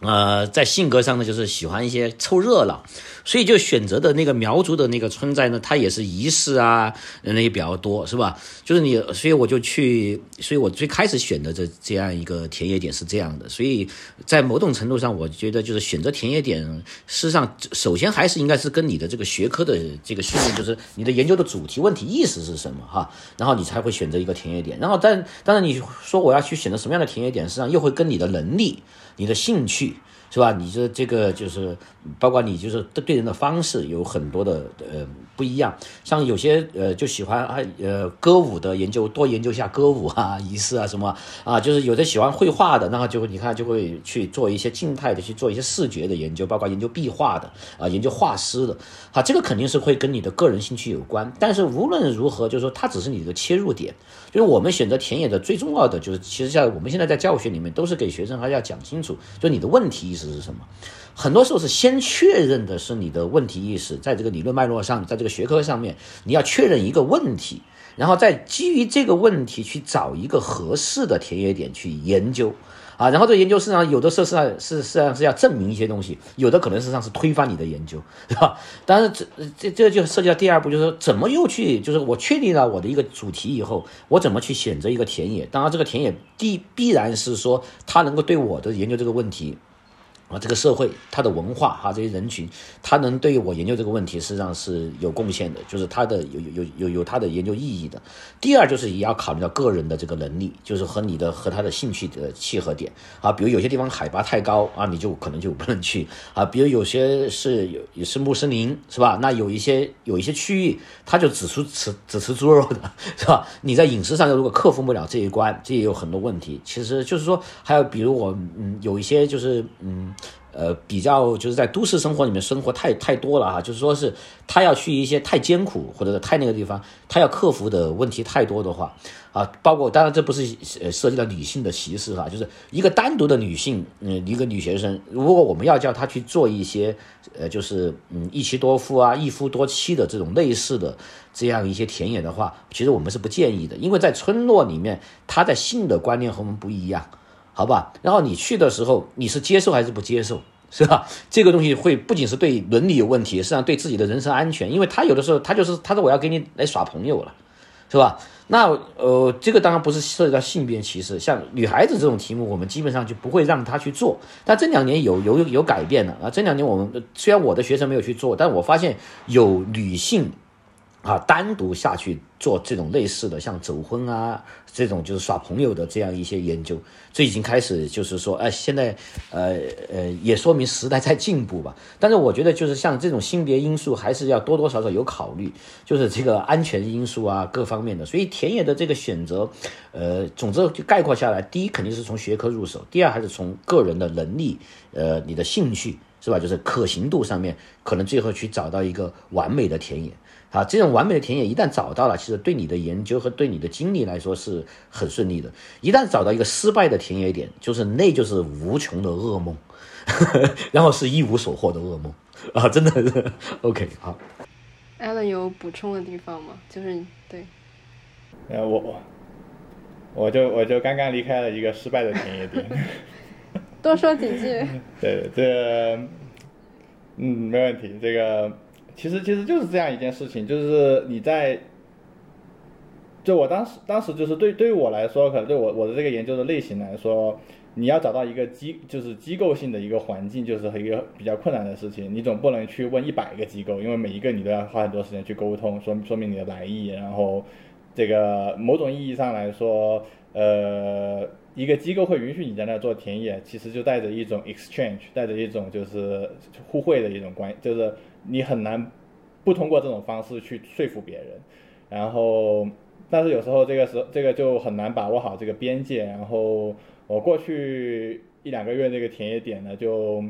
呃，在性格上呢，就是喜欢一些凑热闹，所以就选择的那个苗族的那个村寨呢，它也是仪式啊，人也比较多，是吧？就是你，所以我就去，所以我最开始选的这这样一个田野点是这样的，所以在某种程度上，我觉得就是选择田野点，事实上首先还是应该是跟你的这个学科的这个训练，就是你的研究的主题问题意识是什么哈，然后你才会选择一个田野点，然后但当然你说我要去选择什么样的田野点，实际上又会跟你的能力。你的兴趣是吧？你这这个就是包括你就是对人的方式有很多的呃不一样。像有些呃就喜欢啊呃歌舞的研究，多研究一下歌舞啊 仪式啊什么啊，就是有的喜欢绘画的，那就会你看就会去做一些静态的去做一些视觉的研究，包括研究壁画的啊研究画师的。好，这个肯定是会跟你的个人兴趣有关。但是无论如何，就是说它只是你的切入点。就是我们选择田野的最重要的就是，其实像我们现在在教学里面都是给学生还要讲清楚，就你的问题意识是什么。很多时候是先确认的是你的问题意识，在这个理论脉络上，在这个学科上面，你要确认一个问题，然后再基于这个问题去找一个合适的田野点去研究。啊，然后这研究实际上有的时候是是实际上是要证明一些东西，有的可能实际上是推翻你的研究，是吧？当然这这这就涉及到第二步，就是说怎么又去，就是我确定了我的一个主题以后，我怎么去选择一个田野？当然这个田野必必然是说它能够对我的研究这个问题。啊，这个社会它的文化哈，这些人群，它能对我研究这个问题实际上是有贡献的，就是它的有有有有有它的研究意义的。第二就是也要考虑到个人的这个能力，就是和你的和他的兴趣的契合点啊。比如有些地方海拔太高啊，你就可能就不能去啊。比如有些是有也是穆斯林是吧？那有一些有一些区域，他就只吃吃只吃猪肉的是吧？你在饮食上如果克服不了这一关，这也有很多问题。其实就是说，还有比如我嗯有一些就是嗯。呃，比较就是在都市生活里面生活太太多了哈，就是说是他要去一些太艰苦或者是太那个地方，他要克服的问题太多的话，啊，包括当然这不是呃涉及到女性的歧视哈，就是一个单独的女性，嗯，一个女学生，如果我们要叫她去做一些呃，就是嗯一妻多夫啊，一夫多妻的这种类似的这样一些田野的话，其实我们是不建议的，因为在村落里面，她的性的观念和我们不一样。好吧，然后你去的时候，你是接受还是不接受，是吧？这个东西会不仅是对伦理有问题，实际上对自己的人身安全，因为他有的时候他就是他说我要给你来耍朋友了，是吧？那呃，这个当然不是涉及到性别歧视，像女孩子这种题目，我们基本上就不会让她去做。但这两年有有有改变了啊，这两年我们虽然我的学生没有去做，但我发现有女性。啊，单独下去做这种类似的，像走婚啊这种就是耍朋友的这样一些研究，这已经开始就是说，哎，现在呃呃也说明时代在进步吧。但是我觉得就是像这种性别因素还是要多多少少有考虑，就是这个安全因素啊各方面的。所以田野的这个选择，呃，总之就概括下来，第一肯定是从学科入手，第二还是从个人的能力，呃，你的兴趣是吧？就是可行度上面，可能最后去找到一个完美的田野。啊，这种完美的田野一旦找到了，其实对你的研究和对你的经历来说是很顺利的。一旦找到一个失败的田野点，就是那就是无穷的噩梦，呵 呵然后是一无所获的噩梦啊！真的是 OK 好。Allen 有补充的地方吗？就是对，呃，我我就我就刚刚离开了一个失败的田野点，多说几句。对，这嗯没问题，这个。其实其实就是这样一件事情，就是你在，就我当时当时就是对对于我来说，可能对我我的这个研究的类型来说，你要找到一个机就是机构性的一个环境，就是一个比较困难的事情。你总不能去问一百个机构，因为每一个你都要花很多时间去沟通，说说明你的来意。然后这个某种意义上来说，呃，一个机构会允许你在那做田野，其实就带着一种 exchange，带着一种就是互惠的一种关，就是。你很难不通过这种方式去说服别人，然后，但是有时候这个时这个就很难把握好这个边界。然后我过去一两个月那个田野点呢，就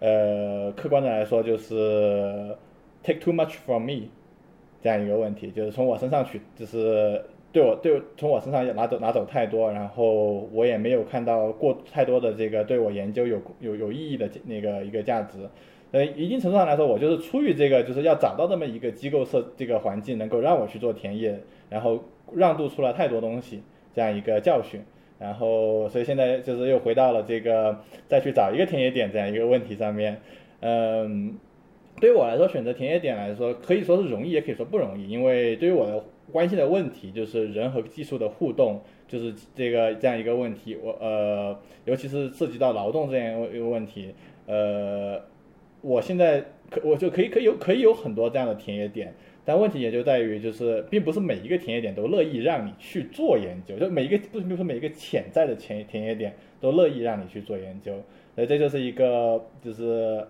呃客观的来说就是 take too much from me 这样一个问题，就是从我身上取，就是对我对从我身上拿走拿走太多，然后我也没有看到过太多的这个对我研究有有有意义的那个一个价值。呃，一定程度上来说，我就是出于这个，就是要找到这么一个机构设这个环境，能够让我去做田野，然后让渡出了太多东西这样一个教训，然后所以现在就是又回到了这个再去找一个田野点这样一个问题上面。嗯，对于我来说，选择田野点来说，可以说是容易，也可以说不容易，因为对于我的关心的问题就是人和技术的互动，就是这个这样一个问题。我呃，尤其是涉及到劳动这样一个问题，呃。我现在可我就可以可以有可以有很多这样的田野点，但问题也就在于就是并不是每一个田野点都乐意让你去做研究，就每一个不比如说每一个潜在的田田野点都乐意让你去做研究，所以这就是一个就是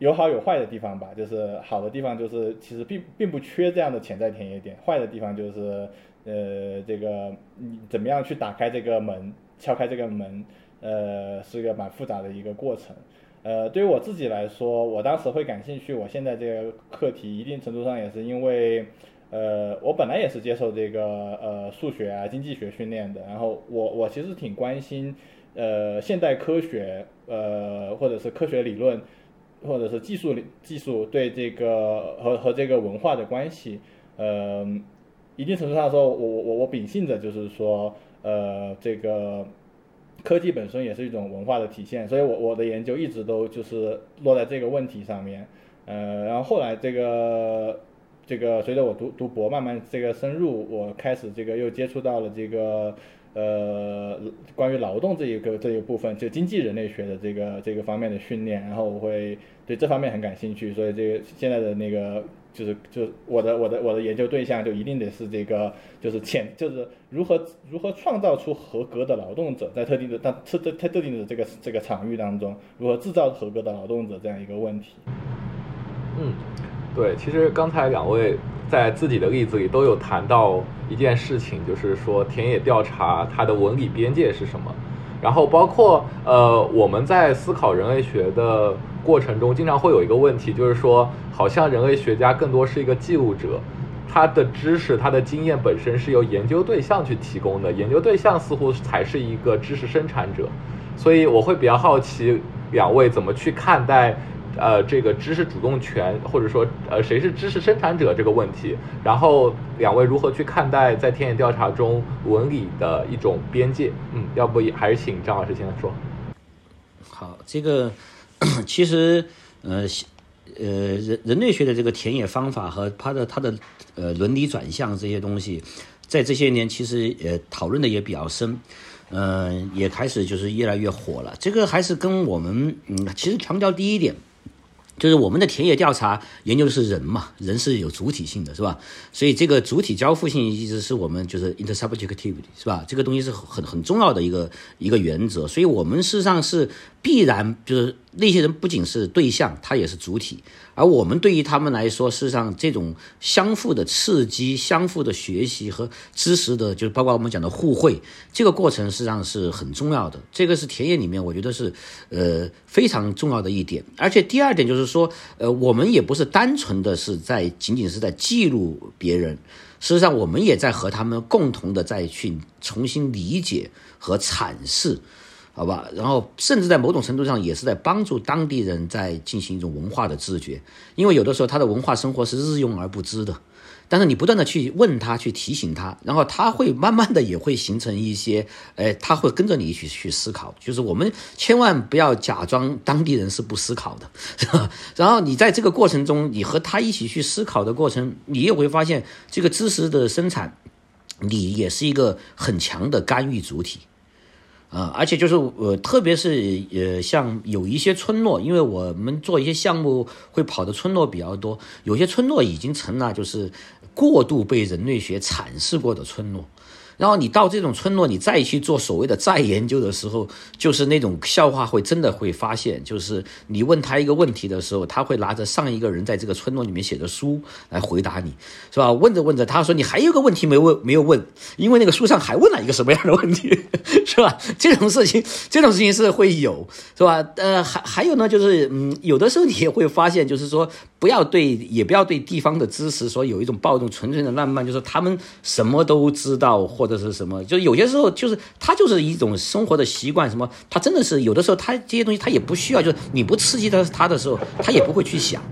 有好有坏的地方吧。就是好的地方就是其实并并不缺这样的潜在田野点，坏的地方就是呃这个你怎么样去打开这个门，敲开这个门，呃是个蛮复杂的一个过程。呃，对于我自己来说，我当时会感兴趣。我现在这个课题，一定程度上也是因为，呃，我本来也是接受这个呃数学啊、经济学训练的。然后我我其实挺关心，呃，现代科学，呃，或者是科学理论，或者是技术技术对这个和和这个文化的关系。呃，一定程度上说，我我我我秉性着就是说，呃，这个。科技本身也是一种文化的体现，所以我我的研究一直都就是落在这个问题上面，呃，然后后来这个这个随着我读读博慢慢这个深入，我开始这个又接触到了这个。呃，关于劳动这一个这一部分，就经济人类学的这个这个方面的训练，然后我会对这方面很感兴趣，所以这个现在的那个就是就我的我的我的研究对象就一定得是这个就是潜就是如何如何创造出合格的劳动者，在特定的当特特特定的这个这个场域当中，如何制造合格的劳动者这样一个问题。嗯，对，其实刚才两位。在自己的例子里都有谈到一件事情，就是说田野调查它的文理边界是什么，然后包括呃我们在思考人类学的过程中，经常会有一个问题，就是说好像人类学家更多是一个记录者，他的知识、他的经验本身是由研究对象去提供的，研究对象似乎才是一个知识生产者，所以我会比较好奇两位怎么去看待。呃，这个知识主动权，或者说，呃，谁是知识生产者这个问题，然后两位如何去看待在田野调查中文理的一种边界？嗯，要不也还是请张老师先说。好，这个 其实，呃，呃，人人类学的这个田野方法和它的它的呃伦理转向这些东西，在这些年其实呃讨论的也比较深。嗯，也开始就是越来越火了。这个还是跟我们嗯，其实强调第一点。就是我们的田野调查研究的是人嘛，人是有主体性的，是吧？所以这个主体交付性一直是我们就是 intersubjectivity，是吧？这个东西是很很重要的一个一个原则。所以我们事实上是必然就是那些人不仅是对象，他也是主体。而我们对于他们来说，事实上这种相互的刺激、相互的学习和知识的，就是包括我们讲的互惠，这个过程实际上是很重要的。这个是田野里面我觉得是呃非常重要的一点。而且第二点就是说，呃，我们也不是单纯的是在仅仅是在记录别人，事实上我们也在和他们共同的再去重新理解和阐释。好吧，然后甚至在某种程度上也是在帮助当地人在进行一种文化的自觉，因为有的时候他的文化生活是日用而不知的，但是你不断的去问他，去提醒他，然后他会慢慢的也会形成一些，哎，他会跟着你一起去思考。就是我们千万不要假装当地人是不思考的，然后你在这个过程中，你和他一起去思考的过程，你也会发现这个知识的生产，你也是一个很强的干预主体。啊，而且就是我，特别是呃，像有一些村落，因为我们做一些项目会跑的村落比较多，有些村落已经成了就是过度被人类学阐释过的村落。然后你到这种村落，你再去做所谓的再研究的时候，就是那种笑话会真的会发现，就是你问他一个问题的时候，他会拿着上一个人在这个村落里面写的书来回答你，是吧？问着问着，他说你还有个问题没问，没有问，因为那个书上还问了一个什么样的问题，是吧？这种事情，这种事情是会有，是吧？呃，还还有呢，就是嗯，有的时候你也会发现，就是说不要对，也不要对地方的知识说有一种抱动纯粹的浪漫，就是他们什么都知道或。或者是什么，就有些时候就是他就是一种生活的习惯，什么他真的是有的时候他这些东西他也不需要，就是你不刺激他他的时候，他也不会去想，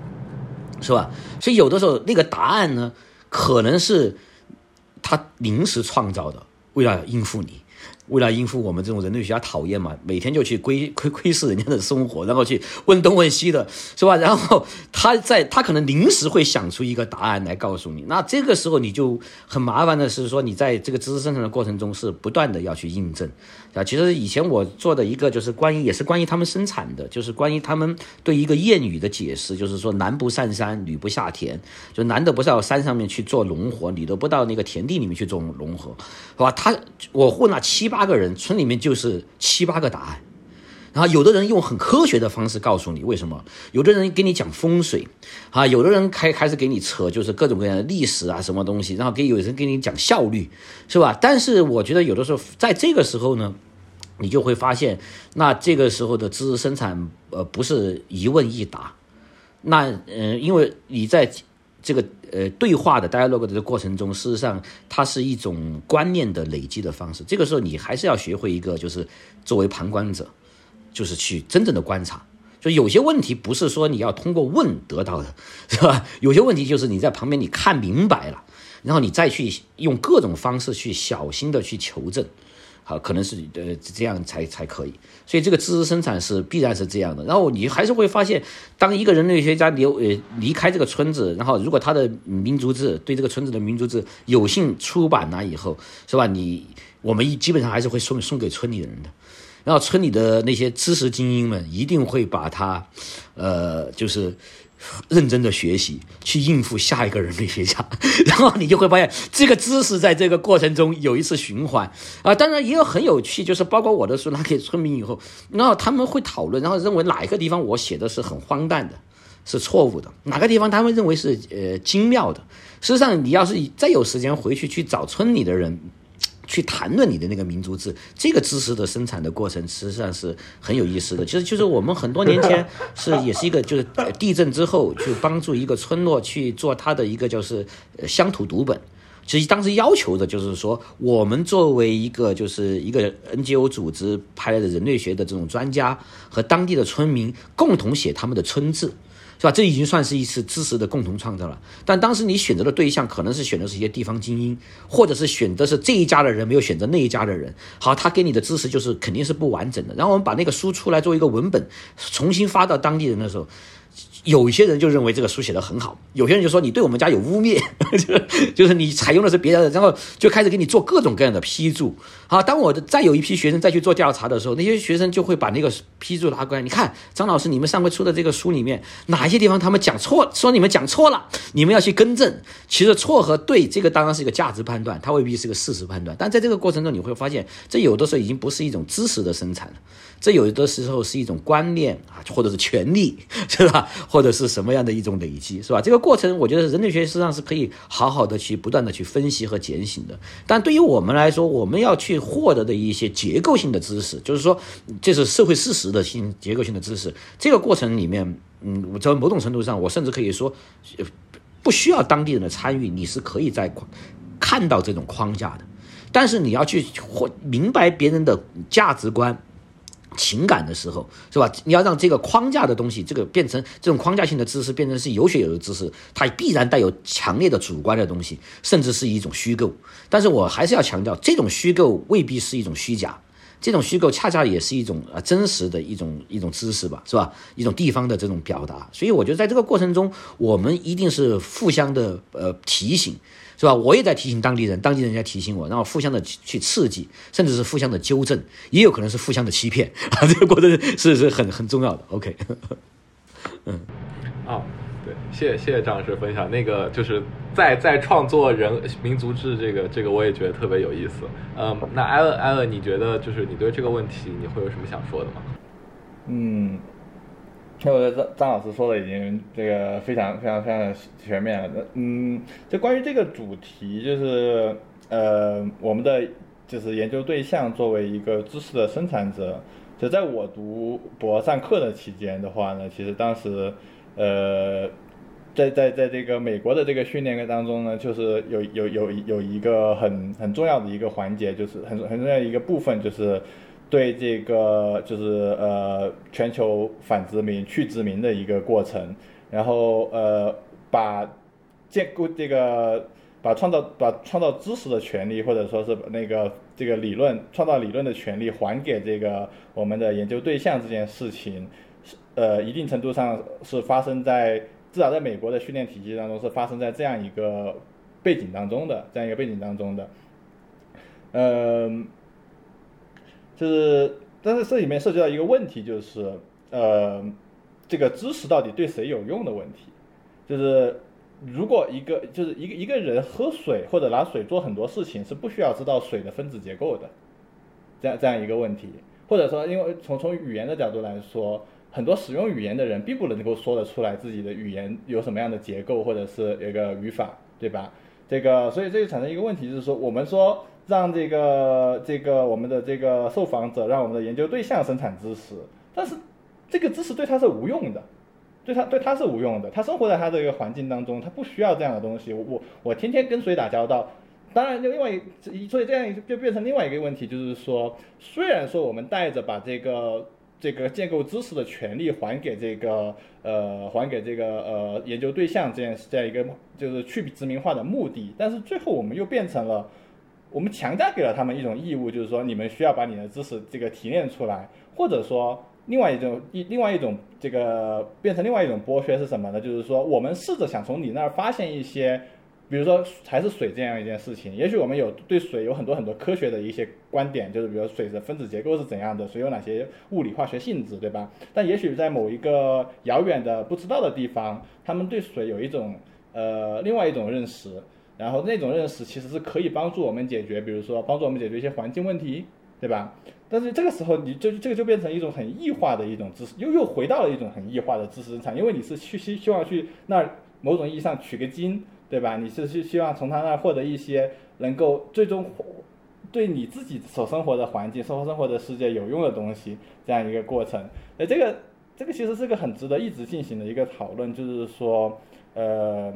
是吧？所以有的时候那个答案呢，可能是他临时创造的，为了应付你。为了应付我们这种人类学家讨厌嘛，每天就去窥 窥窥视人家的生活，然后去问东问西的，是吧？然后他在他可能临时会想出一个答案来告诉你，那这个时候你就很麻烦的是说，你在这个知识生产的过程中是不断的要去印证啊。其实以前我做的一个就是关于也是关于他们生产的，就是关于他们对一个谚语的解释，就是说男不上山，女不下田，就男的不到山上面去做农活，女的不到那个田地里面去做农活，是吧？他我问了七。八个人，村里面就是七八个答案，然后有的人用很科学的方式告诉你为什么，有的人给你讲风水，啊，有的人开开始给你扯就是各种各样的历史啊什么东西，然后给有人给你讲效率，是吧？但是我觉得有的时候在这个时候呢，你就会发现，那这个时候的知识生产，呃，不是一问一答，那嗯，因为你在。这个呃对话的 dialogue 的过程中，事实上它是一种观念的累积的方式。这个时候你还是要学会一个，就是作为旁观者，就是去真正的观察。就有些问题不是说你要通过问得到的，是吧？有些问题就是你在旁边你看明白了，然后你再去用各种方式去小心的去求证。好，可能是呃这样才才可以，所以这个知识生产是必然是这样的。然后你还是会发现，当一个人类学家留呃离开这个村子，然后如果他的民族志对这个村子的民族志有幸出版了以后，是吧？你我们一基本上还是会送送给村里人的，然后村里的那些知识精英们一定会把他，呃，就是。认真的学习，去应付下一个人类学家，然后你就会发现这个知识在这个过程中有一次循环啊。当然也有很有趣，就是包括我的书拿给村民以后，然后他们会讨论，然后认为哪一个地方我写的是很荒诞的，是错误的，哪个地方他们认为是呃精妙的。事实上，你要是再有时间回去去找村里的人。去谈论你的那个民族志，这个知识的生产的过程，实际上是很有意思的。其实就是我们很多年前 是也是一个，就是地震之后去帮助一个村落去做它的一个就是乡土读本。其实当时要求的就是说，我们作为一个就是一个 NGO 组织派来的人类学的这种专家和当地的村民共同写他们的村志。是吧？这已经算是一次知识的共同创造了。但当时你选择的对象可能是选择是一些地方精英，或者是选择是这一家的人没有选择那一家的人。好，他给你的知识就是肯定是不完整的。然后我们把那个书出来作为一个文本，重新发到当地人的时候。有些人就认为这个书写的很好，有些人就说你对我们家有污蔑，就是你采用的是别人的，然后就开始给你做各种各样的批注。好，当我的再有一批学生再去做调查的时候，那些学生就会把那个批注拿过来，你看张老师，你们上回出的这个书里面哪一些地方他们讲错，说你们讲错了，你们要去更正。其实错和对这个当然是一个价值判断，它未必是个事实判断。但在这个过程中，你会发现这有的时候已经不是一种知识的生产了。这有的时候是一种观念啊，或者是权利，是吧？或者是什么样的一种累积，是吧？这个过程，我觉得人类学实际上是可以好好的去不断的去分析和检醒的。但对于我们来说，我们要去获得的一些结构性的知识，就是说，这是社会事实的性结构性的知识。这个过程里面，嗯，在某种程度上，我甚至可以说，不需要当地人的参与，你是可以在看到这种框架的。但是你要去或明白别人的价值观。情感的时候，是吧？你要让这个框架的东西，这个变成这种框架性的知识，变成是有血有肉知识，它必然带有强烈的主观的东西，甚至是一种虚构。但是我还是要强调，这种虚构未必是一种虚假，这种虚构恰恰也是一种呃真实的一种一种知识吧，是吧？一种地方的这种表达。所以我觉得在这个过程中，我们一定是互相的呃提醒。是吧？我也在提醒当地人，当地人在提醒我，然后互相的去刺激，甚至是互相的纠正，也有可能是互相的欺骗啊！这个过程是是很很重要的。OK，嗯，啊，对，谢谢谢谢张老师分享。那个就是在在创作人民族志这个这个，我也觉得特别有意思。嗯，那艾伦艾伦，你觉得就是你对这个问题，你会有什么想说的吗？嗯，那我觉得张张老师说的已经这个非常非常非常全面了。嗯，就关于这个主题，就是呃，我们的就是研究对象作为一个知识的生产者，就在我读博上课的期间的话呢，其实当时。呃，在在在这个美国的这个训练当中呢，就是有有有有一个很很重要的一个环节，就是很很重要的一个部分，就是对这个就是呃全球反殖民去殖民的一个过程，然后呃把建构这个把创造把创造知识的权利，或者说是那个这个理论创造理论的权利还给这个我们的研究对象这件事情。是呃，一定程度上是发生在至少在美国的训练体系当中是发生在这样一个背景当中的，这样一个背景当中的。嗯，就是但是这里面涉及到一个问题，就是呃，这个知识到底对谁有用的问题。就是如果一个就是一个一个人喝水或者拿水做很多事情是不需要知道水的分子结构的，这样这样一个问题，或者说因为从从语言的角度来说。很多使用语言的人并不能够说得出来自己的语言有什么样的结构或者是一个语法，对吧？这个，所以这就产生一个问题，就是说，我们说让这个这个我们的这个受访者，让我们的研究对象生产知识，但是这个知识对他是无用的，对他对他是无用的，他生活在他这个环境当中，他不需要这样的东西。我我我天天跟谁打交道，当然就另外一，所以这样就变成另外一个问题，就是说，虽然说我们带着把这个。这个建构知识的权利还给这个呃，还给这个呃研究对象这样这样一个就是去殖民化的目的，但是最后我们又变成了，我们强加给了他们一种义务，就是说你们需要把你的知识这个提炼出来，或者说另外一种一另外一种这个变成另外一种剥削是什么呢？就是说我们试着想从你那儿发现一些。比如说还是水这样一件事情，也许我们有对水有很多很多科学的一些观点，就是比如水的分子结构是怎样的，水有哪些物理化学性质，对吧？但也许在某一个遥远的不知道的地方，他们对水有一种呃另外一种认识，然后那种认识其实是可以帮助我们解决，比如说帮助我们解决一些环境问题，对吧？但是这个时候你就这个就变成一种很异化的一种知识，又又回到了一种很异化的知识生产，因为你是去希希望去那某种意义上取个经。对吧？你是希希望从他那获得一些能够最终对你自己所生活的环境、生活生活的世界有用的东西，这样一个过程。呃，这个这个其实是个很值得一直进行的一个讨论，就是说，呃，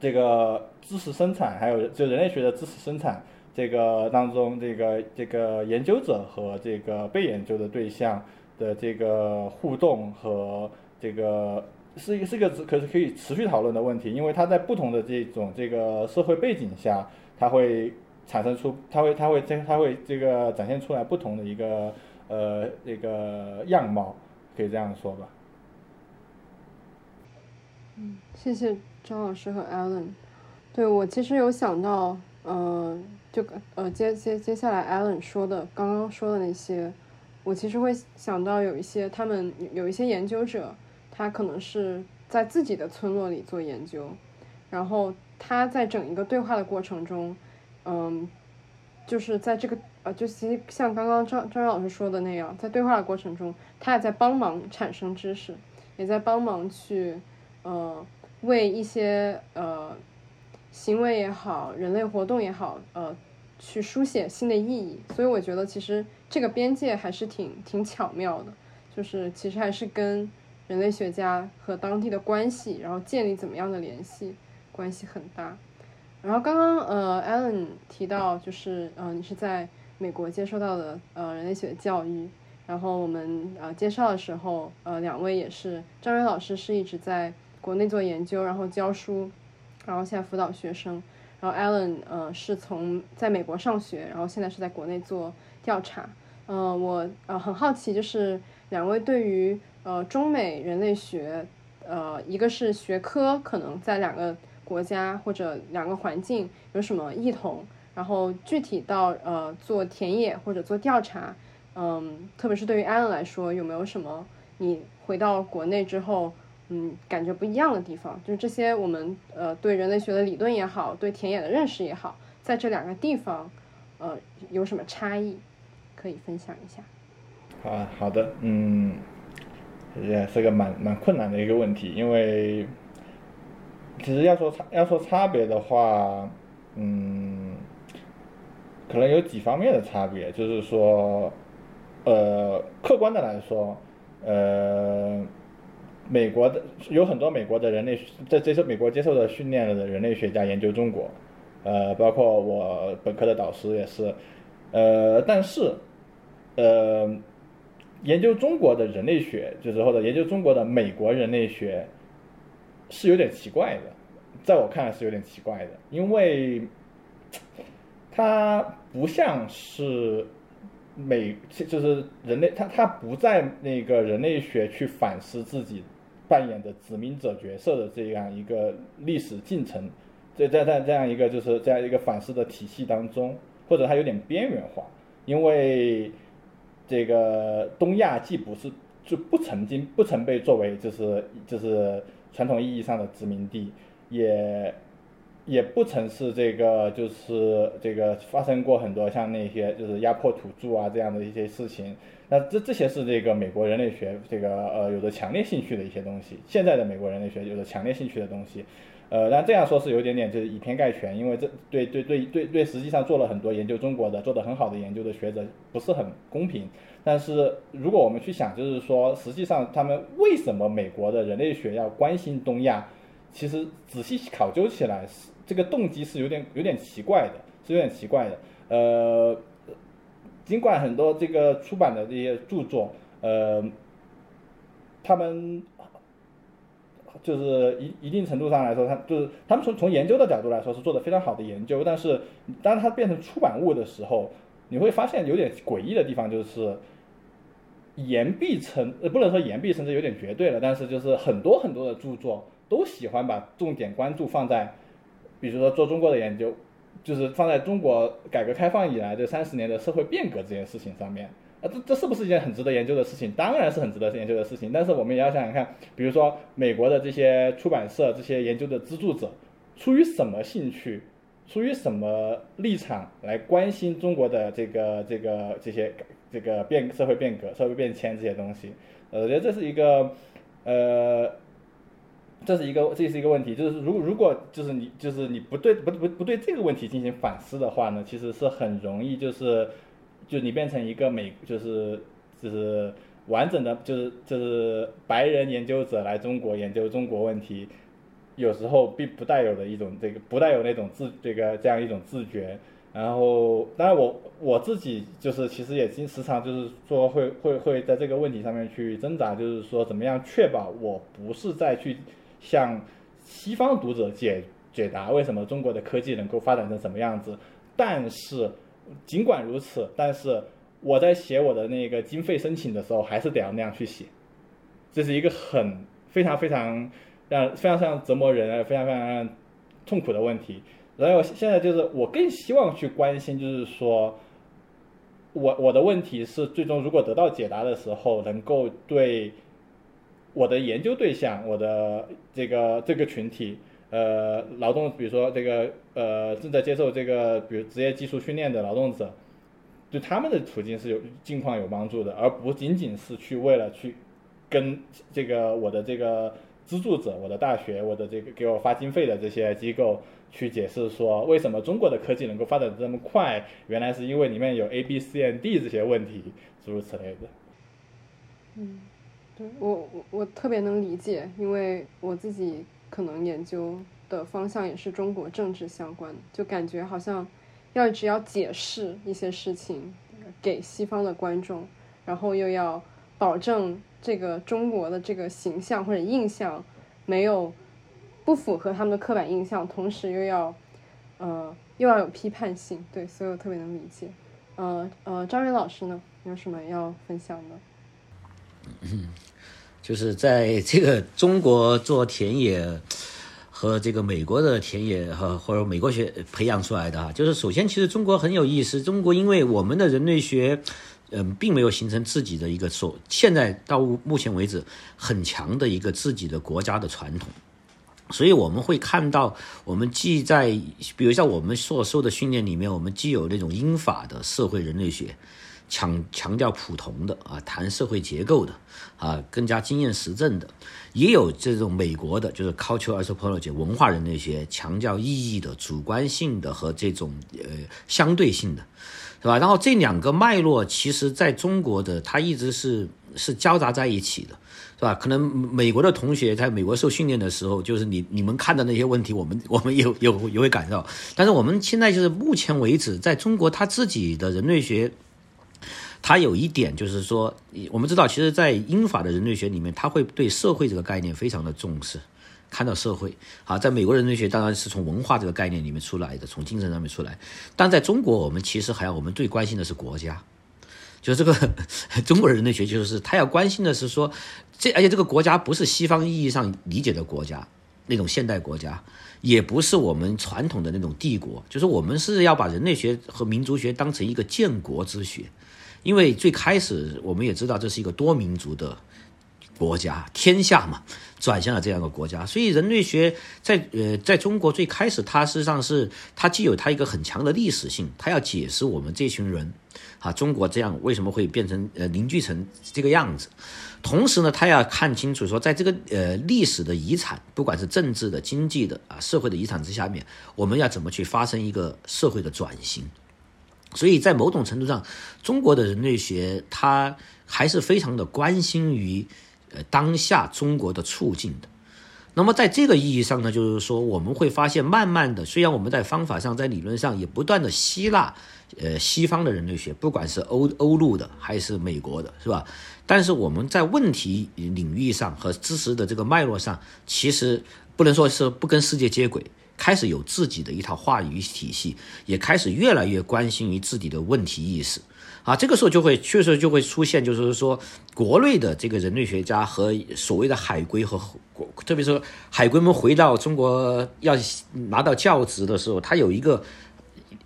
这个知识生产，还有就人类学的知识生产这个当中，这个这个研究者和这个被研究的对象的这个互动和这个。是一是一个可是可以持续讨论的问题，因为它在不同的这种这个社会背景下，它会产生出，它会它会它会这个展现出来不同的一个呃这个样貌，可以这样说吧。嗯，谢谢张老师和 Allen。对我其实有想到，呃，就呃接接接下来 Allen 说的刚刚说的那些，我其实会想到有一些他们有一些研究者。他可能是在自己的村落里做研究，然后他在整一个对话的过程中，嗯，就是在这个呃，就其实像刚刚张张老师说的那样，在对话的过程中，他也在帮忙产生知识，也在帮忙去呃为一些呃行为也好，人类活动也好，呃去书写新的意义。所以我觉得其实这个边界还是挺挺巧妙的，就是其实还是跟。人类学家和当地的关系，然后建立怎么样的联系，关系很大。然后刚刚呃，Allen 提到就是呃，你是在美国接受到的呃人类学教育。然后我们呃介绍的时候，呃，两位也是，张伟老师是一直在国内做研究，然后教书，然后现在辅导学生。然后 Allen 呃是从在美国上学，然后现在是在国内做调查。嗯，我呃很好奇，就是两位对于。呃，中美人类学，呃，一个是学科可能在两个国家或者两个环境有什么异同，然后具体到呃做田野或者做调查，嗯，特别是对于安恩来说，有没有什么你回到国内之后，嗯感觉不一样的地方？就是这些我们呃对人类学的理论也好，对田野的认识也好，在这两个地方呃有什么差异，可以分享一下。啊，好的，嗯，也是个蛮蛮困难的一个问题，因为其实要说差要说差别的话，嗯，可能有几方面的差别，就是说，呃，客观的来说，呃，美国的有很多美国的人类在接受美国接受的训练的人类学家研究中国，呃，包括我本科的导师也是，呃，但是，呃。研究中国的人类学，就是或者研究中国的美国人类学，是有点奇怪的，在我看来是有点奇怪的，因为它不像是美，就是人类，它它不在那个人类学去反思自己扮演的殖民者角色的这样一个历史进程，在在在这样一个就是这样一个反思的体系当中，或者它有点边缘化，因为。这个东亚既不是就不曾经不曾被作为就是就是传统意义上的殖民地，也也不曾是这个就是这个发生过很多像那些就是压迫土著啊这样的一些事情。那这这些是这个美国人类学这个呃有着强烈兴趣的一些东西。现在的美国人类学有着强烈兴趣的东西。呃，但这样说是有点点就是以偏概全，因为这对对对对对，实际上做了很多研究中国的、做得很好的研究的学者不是很公平。但是如果我们去想，就是说，实际上他们为什么美国的人类学要关心东亚？其实仔细考究起来，是这个动机是有点有点奇怪的，是有点奇怪的。呃，尽管很多这个出版的这些著作，呃，他们。就是一一定程度上来说，他就是他们从从研究的角度来说是做的非常好的研究，但是当它变成出版物的时候，你会发现有点诡异的地方，就是言必称呃不能说言必称这有点绝对了，但是就是很多很多的著作都喜欢把重点关注放在，比如说做中国的研究，就是放在中国改革开放以来这三十年的社会变革这件事情上面。啊这这是不是一件很值得研究的事情？当然是很值得研究的事情。但是我们也要想想看，比如说美国的这些出版社、这些研究的资助者，出于什么兴趣，出于什么立场来关心中国的这个这个这些这个变社会变革、社会变迁这些东西？呃，我觉得这是一个，呃，这是一个这是一个问题。就是如如果就是你就是你不对不不不对这个问题进行反思的话呢，其实是很容易就是。就你变成一个美，就是就是完整的，就是就是白人研究者来中国研究中国问题，有时候并不带有的一种这个不带有那种自这个这样一种自觉。然后，当然我我自己就是其实也经时常就是说会会会在这个问题上面去挣扎，就是说怎么样确保我不是在去向西方读者解解答为什么中国的科技能够发展成什么样子，但是。尽管如此，但是我在写我的那个经费申请的时候，还是得要那样去写。这是一个很非常非常让非常非常折磨人、非常非常痛苦的问题。然后现在就是我更希望去关心，就是说，我我的问题是最终如果得到解答的时候，能够对我的研究对象、我的这个这个群体。呃，劳动，比如说这个呃，正在接受这个比如职业技术训练的劳动者，对他们的处境是有境况有帮助的，而不仅仅是去为了去跟这个我的这个资助者、我的大学、我的这个给我发经费的这些机构去解释说，为什么中国的科技能够发展这么快，原来是因为里面有 A、B、C、N、D 这些问题，诸如此类的。嗯，对我我我特别能理解，因为我自己。可能研究的方向也是中国政治相关的，就感觉好像要只要解释一些事情给西方的观众，然后又要保证这个中国的这个形象或者印象没有不符合他们的刻板印象，同时又要呃又要有批判性，对，所以我特别能理解。呃呃，张元老师呢，有什么要分享的？嗯 就是在这个中国做田野和这个美国的田野和或者美国学培养出来的哈，就是首先其实中国很有意思，中国因为我们的人类学。嗯，并没有形成自己的一个所现在到目前为止很强的一个自己的国家的传统。所以我们会看到，我们既在，比如像我们所受的训练里面，我们既有那种英法的社会人类学，强强调普通的啊，谈社会结构的啊，更加经验实证的，也有这种美国的，就是 cultural anthropology 文化人类学，强调意义的、主观性的和这种呃相对性的，是吧？然后这两个脉络，其实在中国的它一直是是交杂在一起的。是吧？可能美国的同学在美国受训练的时候，就是你你们看的那些问题，我们 我们有有也会感到。但是我们现在就是目前为止，在中国他自己的人类学，他有一点就是说，我们知道，其实，在英法的人类学里面，他会对社会这个概念非常的重视，看到社会。啊，在美国人类学当然是从文化这个概念里面出来的，从精神上面出来。但在中国，我们其实还要我们最关心的是国家。就这个 中国人类学，就是他要关心的是说，这而且这个国家不是西方意义上理解的国家，那种现代国家，也不是我们传统的那种帝国，就是我们是要把人类学和民族学当成一个建国之学，因为最开始我们也知道这是一个多民族的国家，天下嘛，转向了这样一个国家，所以人类学在呃在中国最开始，它事实上是它既有它一个很强的历史性，它要解释我们这群人。啊，中国这样为什么会变成呃凝聚成这个样子？同时呢，他要看清楚说，在这个呃历史的遗产，不管是政治的、经济的啊、社会的遗产之下面，我们要怎么去发生一个社会的转型？所以在某种程度上，中国的人类学它还是非常的关心于呃当下中国的处境的。那么在这个意义上呢，就是说我们会发现，慢慢的，虽然我们在方法上、在理论上也不断的吸纳。呃，西方的人类学，不管是欧欧陆的还是美国的，是吧？但是我们在问题领域上和知识的这个脉络上，其实不能说是不跟世界接轨，开始有自己的一套话语体系，也开始越来越关心于自己的问题意识。啊，这个时候就会确实就会出现，就是说国内的这个人类学家和所谓的海归和国，特别是海归们回到中国要拿到教职的时候，他有一个。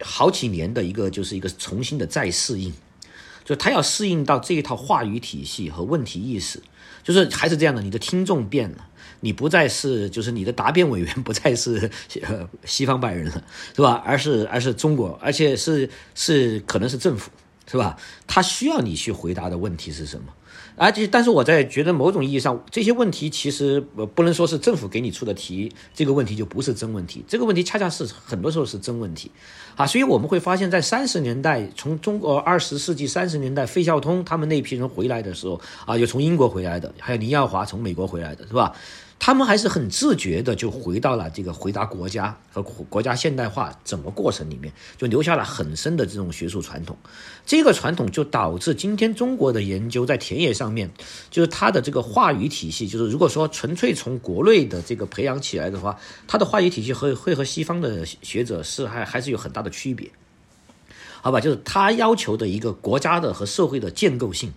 好几年的一个就是一个重新的再适应，就他要适应到这一套话语体系和问题意识，就是还是这样的，你的听众变了，你不再是就是你的答辩委员不再是 西方白人了，是吧？而是而是中国，而且是是可能是政府，是吧？他需要你去回答的问题是什么？而且，但是我在觉得某种意义上，这些问题其实呃不能说是政府给你出的题，这个问题就不是真问题。这个问题恰恰是很多时候是真问题，啊，所以我们会发现，在三十年代，从中国二十世纪三十年代，费孝通他们那批人回来的时候，啊，有从英国回来的，还有林耀华从美国回来的，是吧？他们还是很自觉的，就回到了这个回答国家和国家现代化整个过程里面，就留下了很深的这种学术传统。这个传统就导致今天中国的研究在田野上面，就是它的这个话语体系，就是如果说纯粹从国内的这个培养起来的话，它的话语体系会会和西方的学者是还还是有很大的区别，好吧？就是他要求的一个国家的和社会的建构性，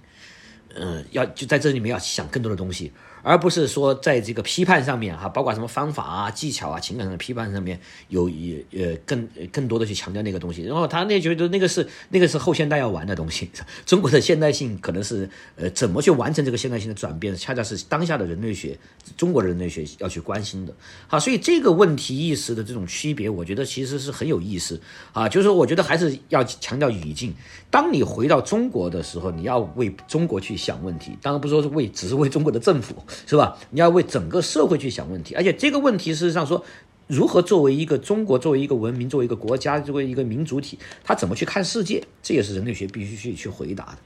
嗯，要就在这里面要想更多的东西。而不是说在这个批判上面哈，包括什么方法啊、技巧啊、情感上的批判上面有也呃更更多的去强调那个东西。然后他那觉得那个是那个是后现代要玩的东西，中国的现代性可能是呃怎么去完成这个现代性的转变，恰恰是当下的人类学、中国人类学要去关心的。好，所以这个问题意识的这种区别，我觉得其实是很有意思啊。就是我觉得还是要强调语境。当你回到中国的时候，你要为中国去想问题，当然不是说为只是为中国的政府。是吧？你要为整个社会去想问题，而且这个问题事实上说，如何作为一个中国，作为一个文明，作为一个国家，作为一个民主体，他怎么去看世界，这也是人类学必须去去回答的，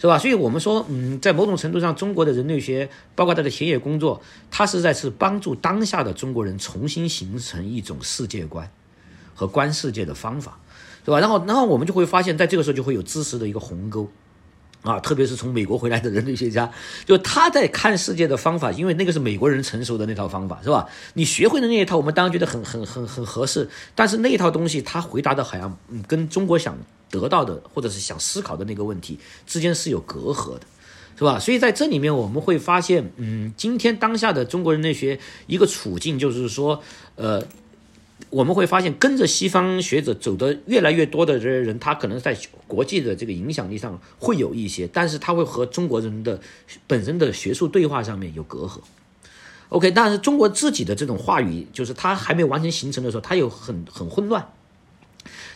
是吧？所以我们说，嗯，在某种程度上，中国的人类学，包括它的田野工作，它实在是帮助当下的中国人重新形成一种世界观和观世界的方法，是吧？然后，然后我们就会发现，在这个时候就会有知识的一个鸿沟。啊，特别是从美国回来的人类学家，就他在看世界的方法，因为那个是美国人成熟的那套方法，是吧？你学会的那一套，我们当然觉得很很很很合适，但是那一套东西，他回答的好像跟中国想得到的或者是想思考的那个问题之间是有隔阂的，是吧？所以在这里面我们会发现，嗯，今天当下的中国人类学一个处境就是说，呃，我们会发现，跟着西方学者走的越来越多的这些人，他可能在国际的这个影响力上会有一些，但是他会和中国人的本身的学术对话上面有隔阂。OK，但是中国自己的这种话语，就是它还没完全形成的时候，它有很很混乱，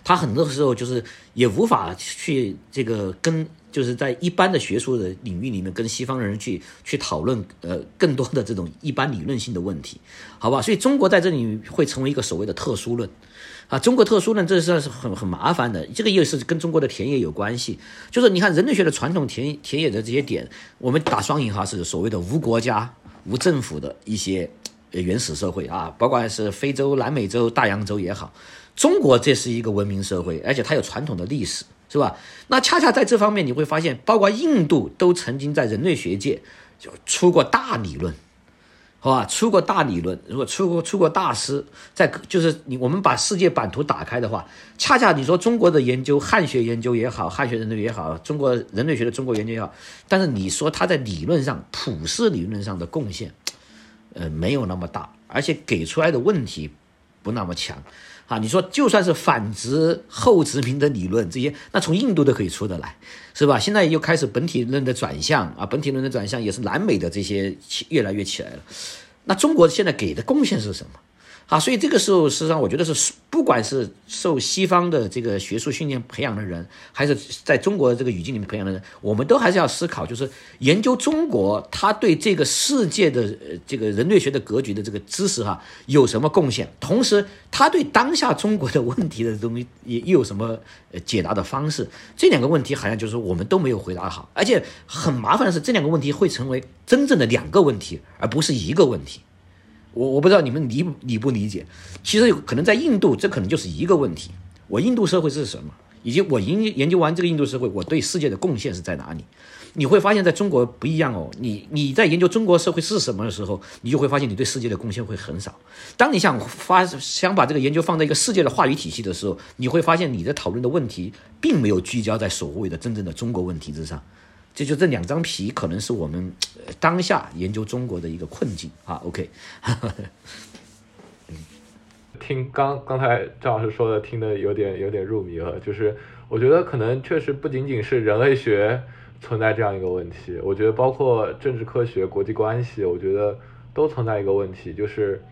它很多时候就是也无法去这个跟。就是在一般的学术的领域里面，跟西方人去去讨论，呃，更多的这种一般理论性的问题，好吧？所以中国在这里会成为一个所谓的特殊论，啊，中国特殊论这是是很很麻烦的，这个又是跟中国的田野有关系。就是你看人类学的传统田田野的这些点，我们打双引号是所谓的无国家、无政府的一些原始社会啊，不管是非洲、南美洲、大洋洲也好，中国这是一个文明社会，而且它有传统的历史。是吧？那恰恰在这方面，你会发现，包括印度都曾经在人类学界就出过大理论，好吧？出过大理论，如果出过出过大师，在就是你我们把世界版图打开的话，恰恰你说中国的研究，汉学研究也好，汉学人类也好，中国人类学的中国研究也好，但是你说他在理论上普世理论上的贡献，呃，没有那么大，而且给出来的问题不那么强。啊，你说就算是反殖后殖民的理论这些，那从印度都可以出得来，是吧？现在又开始本体论的转向啊，本体论的转向也是南美的这些越来越起来了。那中国现在给的贡献是什么？啊，所以这个时候，实际上我觉得是，不管是受西方的这个学术训练培养的人，还是在中国这个语境里面培养的人，我们都还是要思考，就是研究中国，他对这个世界的这个人类学的格局的这个知识哈，有什么贡献？同时，他对当下中国的问题的东西也又有什么解答的方式？这两个问题好像就是我们都没有回答好，而且很麻烦的是，这两个问题会成为真正的两个问题，而不是一个问题。我我不知道你们理理不理解，其实可能在印度，这可能就是一个问题。我印度社会是什么，以及我研研究完这个印度社会，我对世界的贡献是在哪里？你会发现在中国不一样哦。你你在研究中国社会是什么的时候，你就会发现你对世界的贡献会很少。当你想发想把这个研究放在一个世界的话语体系的时候，你会发现你的讨论的问题并没有聚焦在所谓的真正的中国问题之上。这就这两张皮，可能是我们当下研究中国的一个困境啊。OK，听刚刚才张老师说的，听得有点有点入迷了。就是我觉得可能确实不仅仅是人类学存在这样一个问题，我觉得包括政治科学、国际关系，我觉得都存在一个问题，就是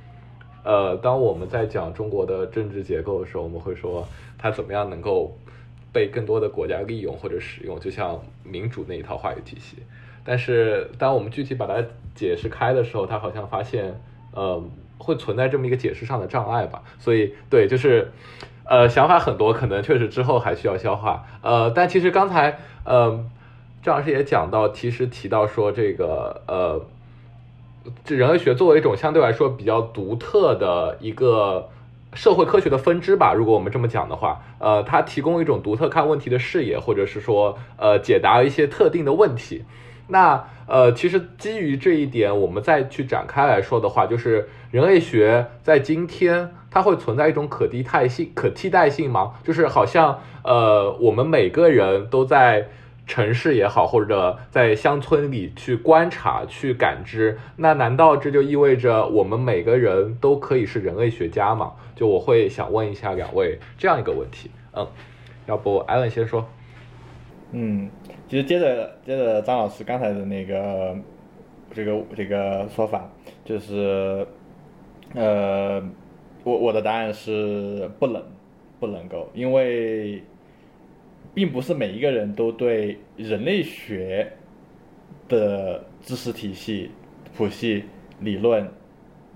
呃，当我们在讲中国的政治结构的时候，我们会说它怎么样能够。被更多的国家利用或者使用，就像民主那一套话语体系。但是，当我们具体把它解释开的时候，他好像发现，呃，会存在这么一个解释上的障碍吧。所以，对，就是，呃，想法很多，可能确实之后还需要消化。呃，但其实刚才，呃，张老师也讲到，其实提到说这个，呃，这人类学作为一种相对来说比较独特的一个。社会科学的分支吧，如果我们这么讲的话，呃，它提供一种独特看问题的视野，或者是说，呃，解答一些特定的问题。那，呃，其实基于这一点，我们再去展开来说的话，就是人类学在今天它会存在一种可替代性、可替代性吗？就是好像，呃，我们每个人都在。城市也好，或者在乡村里去观察、去感知，那难道这就意味着我们每个人都可以是人类学家吗？就我会想问一下两位这样一个问题。嗯，要不艾伦先说。嗯，其实接着接着张老师刚才的那个这个这个说法，就是呃，我我的答案是不能不能够，因为。并不是每一个人都对人类学的知识体系、谱系理论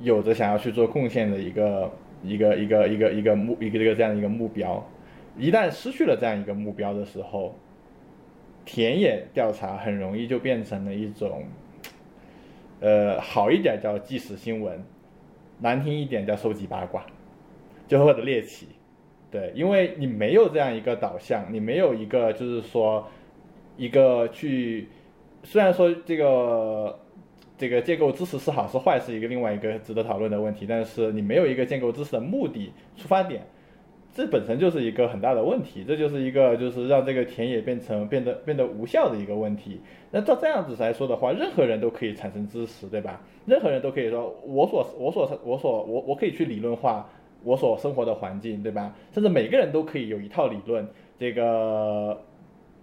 有着想要去做贡献的一个一个一个一个一个目一个这个这样一个目标。一旦失去了这样一个目标的时候，田野调查很容易就变成了一种，呃，好一点叫纪实新闻，难听一点叫收集八卦，就或者猎奇。对，因为你没有这样一个导向，你没有一个就是说，一个去，虽然说这个这个建构知识是好是坏是一个另外一个值得讨论的问题，但是你没有一个建构知识的目的出发点，这本身就是一个很大的问题，这就是一个就是让这个田野变成变得变得无效的一个问题。那照这样子来说的话，任何人都可以产生知识，对吧？任何人都可以说，我所我所我所我我可以去理论化。我所生活的环境，对吧？甚至每个人都可以有一套理论，这个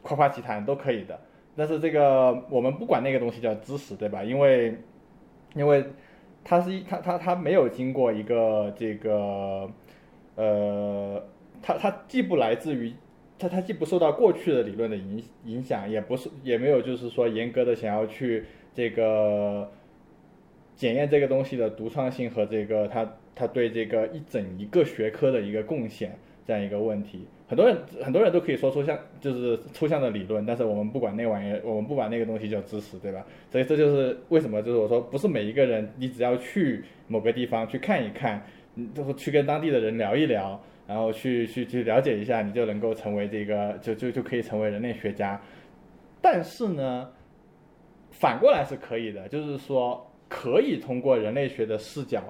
夸夸其谈都可以的。但是这个我们不管那个东西叫知识，对吧？因为因为它是一它它它没有经过一个这个呃，它它既不来自于它它既不受到过去的理论的影影响，也不是也没有就是说严格的想要去这个检验这个东西的独创性和这个它他对这个一整一个学科的一个贡献这样一个问题。很多人很多人都可以说出像就是抽象的理论，但是我们不管那玩意儿，我们不把那个东西叫知识，对吧？所以这就是为什么就是我说不是每一个人，你只要去某个地方去看一看，你都去跟当地的人聊一聊，然后去去去了解一下，你就能够成为这个就就就可以成为人类学家。但是呢，反过来是可以的，就是说可以通过人类学的视角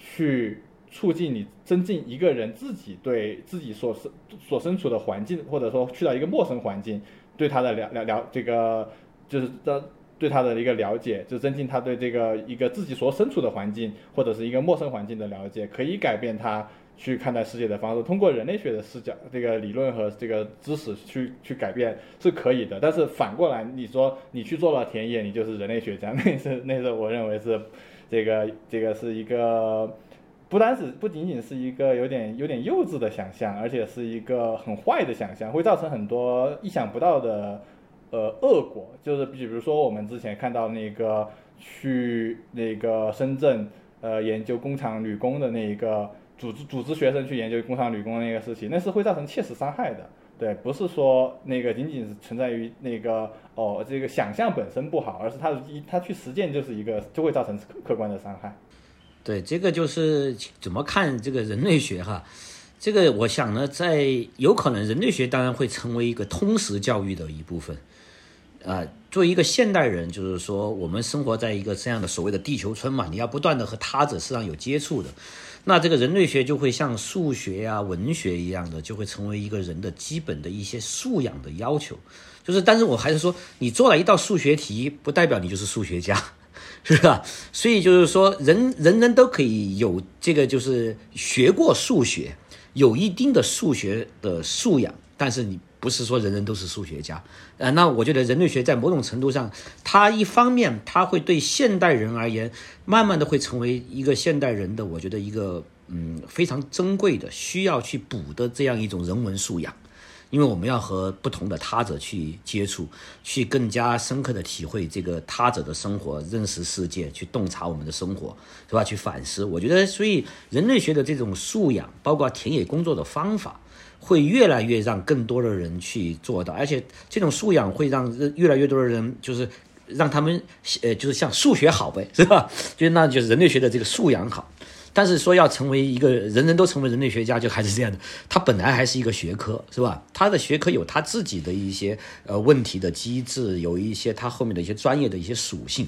去。促进你增进一个人自己对自己所身所身处的环境，或者说去到一个陌生环境，对他的了了了这个就是的对他的一个了解，就增进他对这个一个自己所身处的环境或者是一个陌生环境的了解，可以改变他去看待世界的方式。通过人类学的视角，这个理论和这个知识去去改变是可以的。但是反过来，你说你去做了田野，你就是人类学家，那是那是我认为是这个这个是一个。不单是不仅仅是一个有点有点幼稚的想象，而且是一个很坏的想象，会造成很多意想不到的呃恶果。就是比如说我们之前看到那个去那个深圳呃研究工厂女工的那一个组织组织学生去研究工厂女工那个事情，那是会造成切实伤害的。对，不是说那个仅仅是存在于那个哦这个想象本身不好，而是他他去实践就是一个就会造成客观的伤害。对，这个就是怎么看这个人类学哈，这个我想呢，在有可能人类学当然会成为一个通识教育的一部分，啊，作为一个现代人，就是说我们生活在一个这样的所谓的地球村嘛，你要不断的和他者实际上有接触的，那这个人类学就会像数学呀、文学一样的，就会成为一个人的基本的一些素养的要求，就是，但是我还是说，你做了一道数学题，不代表你就是数学家。是吧？所以就是说，人人人都可以有这个，就是学过数学，有一定的数学的素养。但是你不是说人人都是数学家，呃，那我觉得人类学在某种程度上，它一方面它会对现代人而言，慢慢的会成为一个现代人的，我觉得一个嗯非常珍贵的需要去补的这样一种人文素养。因为我们要和不同的他者去接触，去更加深刻的体会这个他者的生活，认识世界，去洞察我们的生活，是吧？去反思。我觉得，所以人类学的这种素养，包括田野工作的方法，会越来越让更多的人去做到，而且这种素养会让越来越多的人，就是让他们，呃，就是像数学好呗，是吧？就那就是人类学的这个素养好。但是说要成为一个人人都成为人类学家，就还是这样的。它本来还是一个学科，是吧？它的学科有它自己的一些呃问题的机制，有一些它后面的一些专业的一些属性。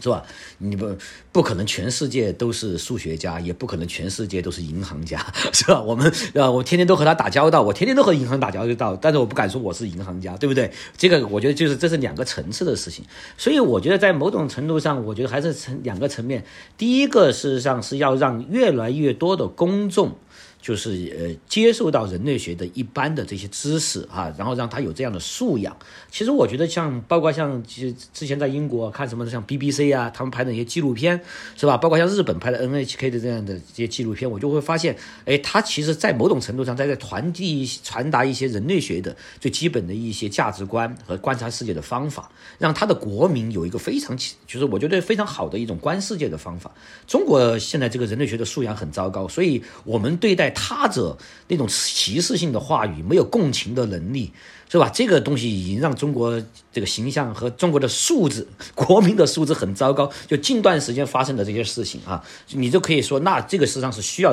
是吧？你不不可能全世界都是数学家，也不可能全世界都是银行家，是吧？我们啊，我天天都和他打交道，我天天都和银行打交道，但是我不敢说我是银行家，对不对？这个我觉得就是这是两个层次的事情。所以我觉得在某种程度上，我觉得还是层两个层面。第一个事实上是要让越来越多的公众。就是呃，接受到人类学的一般的这些知识啊，然后让他有这样的素养。其实我觉得像包括像其实之前在英国看什么像 BBC 啊，他们拍的一些纪录片，是吧？包括像日本拍的 NHK 的这样的这些纪录片，我就会发现，哎，他其实在某种程度上在在传递传达一些人类学的最基本的一些价值观和观察世界的方法，让他的国民有一个非常就是我觉得非常好的一种观世界的方法。中国现在这个人类学的素养很糟糕，所以我们对待。他者那种歧视性的话语，没有共情的能力，是吧？这个东西已经让中国这个形象和中国的素质、国民的素质很糟糕。就近段时间发生的这些事情啊，你就可以说，那这个实际上是需要，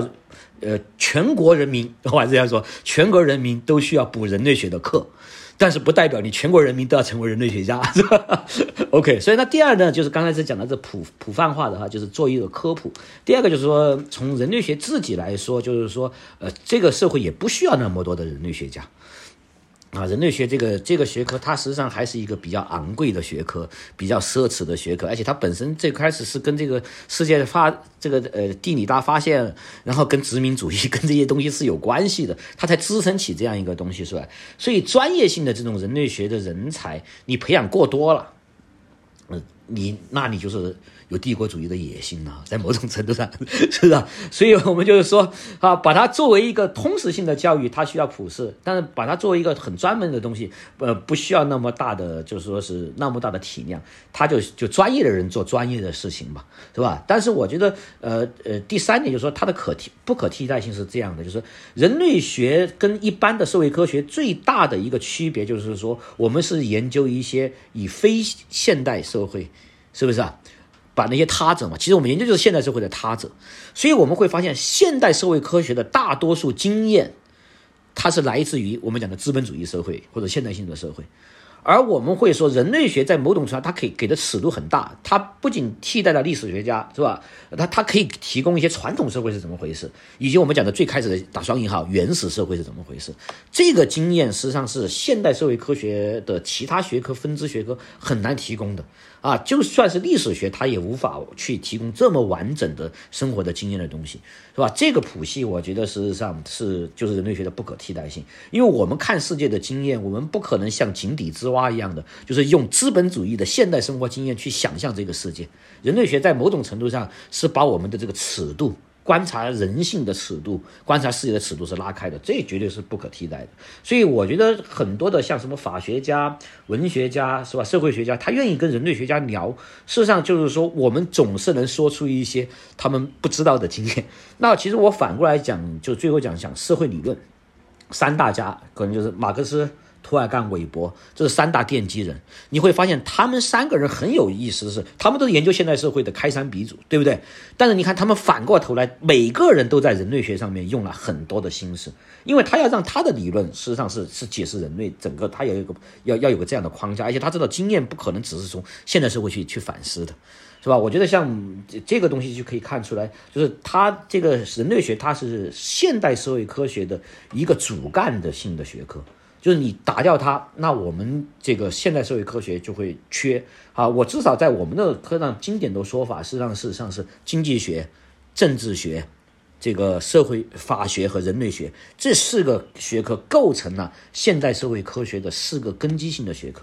呃，全国人民，我还是这样说，全国人民都需要补人类学的课。但是不代表你全国人民都要成为人类学家，是 吧？OK，所以那第二呢，就是刚才是讲的这普普泛化的哈，就是做一个科普。第二个就是说，从人类学自己来说，就是说，呃，这个社会也不需要那么多的人类学家。啊，人类学这个这个学科，它实际上还是一个比较昂贵的学科，比较奢侈的学科，而且它本身最开始是跟这个世界发这个呃地理大发现，然后跟殖民主义 跟这些东西是有关系的，它才支撑起这样一个东西是吧？所以专业性的这种人类学的人才，你培养过多了，嗯，你那你就是。有帝国主义的野心呢，在某种程度上，是不是？所以我们就是说啊，把它作为一个通识性的教育，它需要普世；但是把它作为一个很专门的东西，呃，不需要那么大的，就是说是那么大的体量，它就就专业的人做专业的事情嘛，是吧？但是我觉得，呃呃，第三点就是说，它的可替不可替代性是这样的，就是人类学跟一般的社会科学最大的一个区别，就是说我们是研究一些以非现代社会，是不是啊？把那些他者嘛，其实我们研究就是现代社会的他者，所以我们会发现现代社会科学的大多数经验，它是来自于我们讲的资本主义社会或者现代性的社会。而我们会说，人类学在某种程度上，它可以给的尺度很大。它不仅替代了历史学家，是吧？它它可以提供一些传统社会是怎么回事，以及我们讲的最开始的打双引号原始社会是怎么回事。这个经验实际上是现代社会科学的其他学科分支学科很难提供的啊！就算是历史学，它也无法去提供这么完整的生活的经验的东西，是吧？这个谱系，我觉得事实上是就是人类学的不可替代性，因为我们看世界的经验，我们不可能像井底之蛙一样的，就是用资本主义的现代生活经验去想象这个世界。人类学在某种程度上是把我们的这个尺度，观察人性的尺度，观察世界的尺度是拉开的，这绝对是不可替代的。所以我觉得很多的像什么法学家、文学家是吧，社会学家，他愿意跟人类学家聊，事实上就是说，我们总是能说出一些他们不知道的经验。那其实我反过来讲，就最后讲讲社会理论，三大家可能就是马克思。涂尔干、韦伯，这是三大奠基人。你会发现，他们三个人很有意思的是，他们都是研究现代社会的开山鼻祖，对不对？但是你看，他们反过头来，每个人都在人类学上面用了很多的心思，因为他要让他的理论，事实上是是解释人类整个，他有一个要要有个这样的框架，而且他知道经验不可能只是从现代社会去去反思的，是吧？我觉得像这个东西就可以看出来，就是他这个人类学，它是现代社会科学的一个主干的性的学科。就是你打掉它，那我们这个现代社会科学就会缺啊！我至少在我们的课上经典的说法，实际上事实上是经济学、政治学、这个社会法学和人类学这四个学科构成了现代社会科学的四个根基性的学科，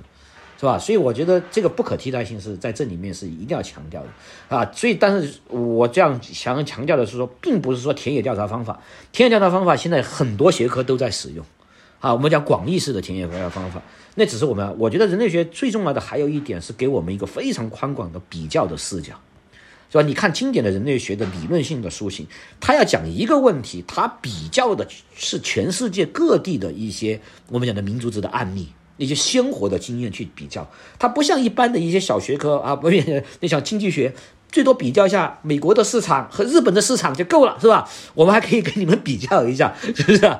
是吧？所以我觉得这个不可替代性是在这里面是一定要强调的啊！所以，但是我这样想强调的是说，并不是说田野调查方法，田野调查方法现在很多学科都在使用。啊，我们讲广义式的田野调查方法，那只是我们。我觉得人类学最重要的还有一点是给我们一个非常宽广的比较的视角，是吧？你看经典的人类学的理论性的书信，他要讲一个问题，他比较的是全世界各地的一些我们讲的民族志的案例，一些鲜活的经验去比较。它不像一般的一些小学科啊，不，那像经济学。最多比较一下美国的市场和日本的市场就够了，是吧？我们还可以跟你们比较一下，是不是？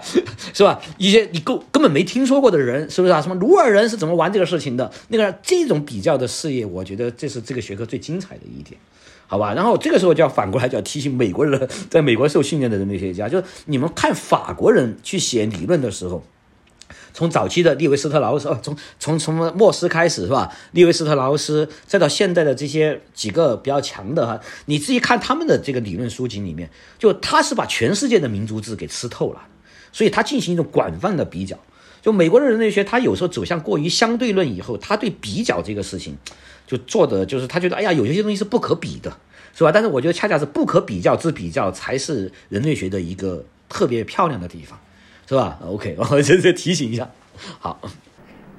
是吧？一些你够根本没听说过的人，是不是啊？什么鲁尔人是怎么玩这个事情的？那个这种比较的事业，我觉得这是这个学科最精彩的一点，好吧？然后这个时候就要反过来就要提醒美国人，在美国受训练的人类学家，就是你们看法国人去写理论的时候。从早期的利维斯特劳斯，哦，从从从莫斯开始是吧？利维斯特劳斯，再到现在的这些几个比较强的哈，你自己看他们的这个理论书籍里面，就他是把全世界的民族志给吃透了，所以他进行一种广泛的比较。就美国的人类学，他有时候走向过于相对论以后，他对比较这个事情，就做的就是他觉得，哎呀，有些东西是不可比的，是吧？但是我觉得恰恰是不可比较之比较，才是人类学的一个特别漂亮的地方。是吧？OK，我这这提醒一下。好，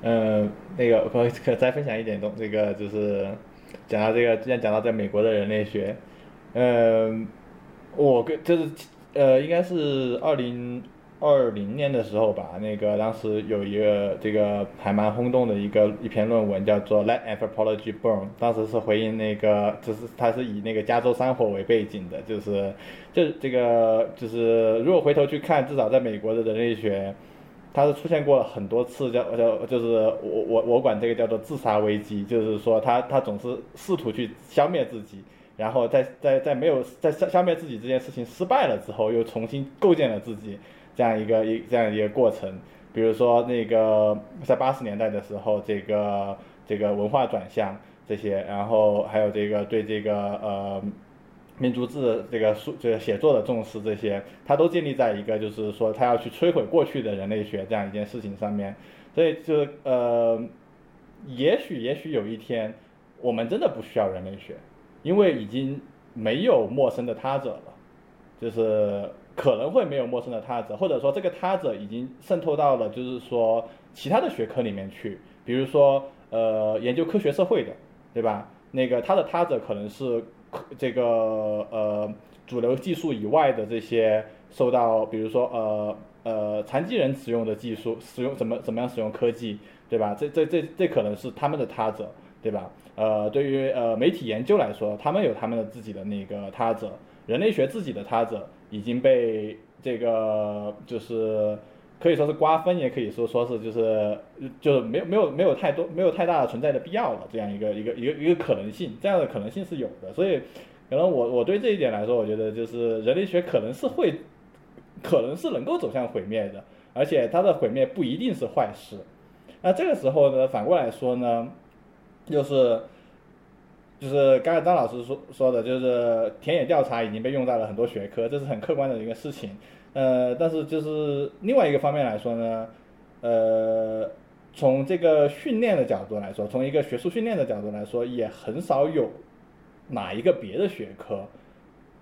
嗯，那个我可再分享一点东，这个就是讲到这个，既然讲到在美国的人类学，嗯，我跟就是呃，应该是二零。二零年的时候吧，那个当时有一个这个还蛮轰动的一个一篇论文，叫做《Let Anthropology Burn》。当时是回应那个，就是它是以那个加州山火为背景的，就是这个就是如果回头去看，至少在美国的人类学，它是出现过很多次，叫叫就是我我我管这个叫做自杀危机，就是说他他总是试图去消灭自己，然后在在在没有在消消灭自己这件事情失败了之后，又重新构建了自己。这样一个一这样一个过程，比如说那个在八十年代的时候，这个这个文化转向这些，然后还有这个对这个呃民族志这个书这个写作的重视这些，它都建立在一个就是说他要去摧毁过去的人类学这样一件事情上面，所以就呃，也许也许有一天我们真的不需要人类学，因为已经没有陌生的他者了，就是。可能会没有陌生的他者，或者说这个他者已经渗透到了，就是说其他的学科里面去，比如说呃研究科学社会的，对吧？那个他的他者可能是这个呃主流技术以外的这些受到，比如说呃呃残疾人使用的技术，使用怎么怎么样使用科技，对吧？这这这这可能是他们的他者，对吧？呃，对于呃媒体研究来说，他们有他们的自己的那个他者，人类学自己的他者。已经被这个就是可以说是瓜分，也可以说说是就是就是没有没有没有太多没有太大的存在的必要了，这样一个一个一个一个可能性，这样的可能性是有的。所以可能我我对这一点来说，我觉得就是人类学可能是会可能是能够走向毁灭的，而且它的毁灭不一定是坏事。那这个时候呢，反过来说呢，就是。就是刚才张老师说说的，就是田野调查已经被用在了很多学科，这是很客观的一个事情。呃，但是就是另外一个方面来说呢，呃，从这个训练的角度来说，从一个学术训练的角度来说，也很少有哪一个别的学科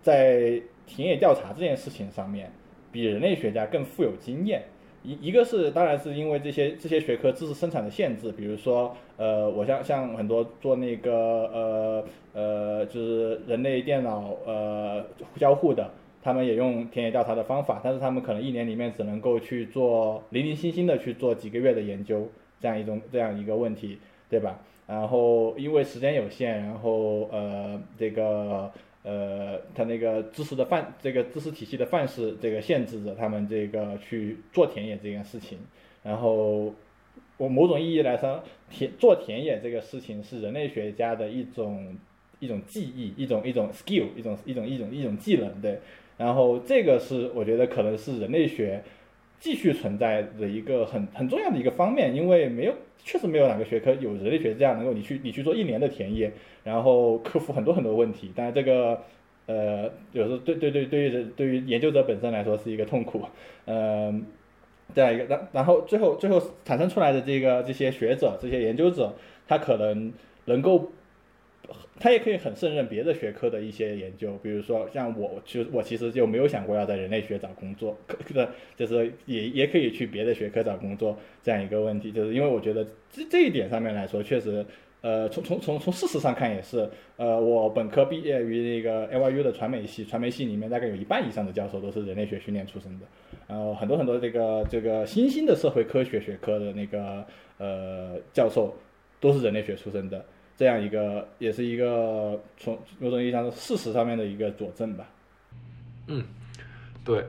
在田野调查这件事情上面比人类学家更富有经验。一一个是，当然是因为这些这些学科知识生产的限制，比如说，呃，我像像很多做那个呃呃，就是人类电脑呃交互的，他们也用田野调查的方法，但是他们可能一年里面只能够去做零零星星的去做几个月的研究，这样一种这样一个问题，对吧？然后因为时间有限，然后呃这个。呃，他那个知识的范，这个知识体系的范式，这个限制着他们这个去做田野这件事情。然后，我某种意义来说，田做田野这个事情是人类学家的一种一种技艺，一种一种 skill，一种一种一种一种技能，对。然后这个是我觉得可能是人类学继续存在的一个很很重要的一个方面，因为没有。确实没有哪个学科有人类学这样能够你去你去做一年的田野，然后克服很多很多问题。但是这个，呃，有时候对对对对于对于研究者本身来说是一个痛苦，嗯，这样一个，然然后最后最后产生出来的这个这些学者这些研究者，他可能能够。他也可以很胜任别的学科的一些研究，比如说像我，其实我其实就没有想过要在人类学找工作，可可就是也也可以去别的学科找工作这样一个问题，就是因为我觉得这这一点上面来说，确实，呃，从从从从事实上看也是，呃，我本科毕业于那个 NYU 的传媒系，传媒系里面大概有一半以上的教授都是人类学训练出身的，然后很多很多这个这个新兴的社会科学学科的那个呃教授都是人类学出身的。这样一个也是一个从某种意义上的事实上面的一个佐证吧。嗯，对，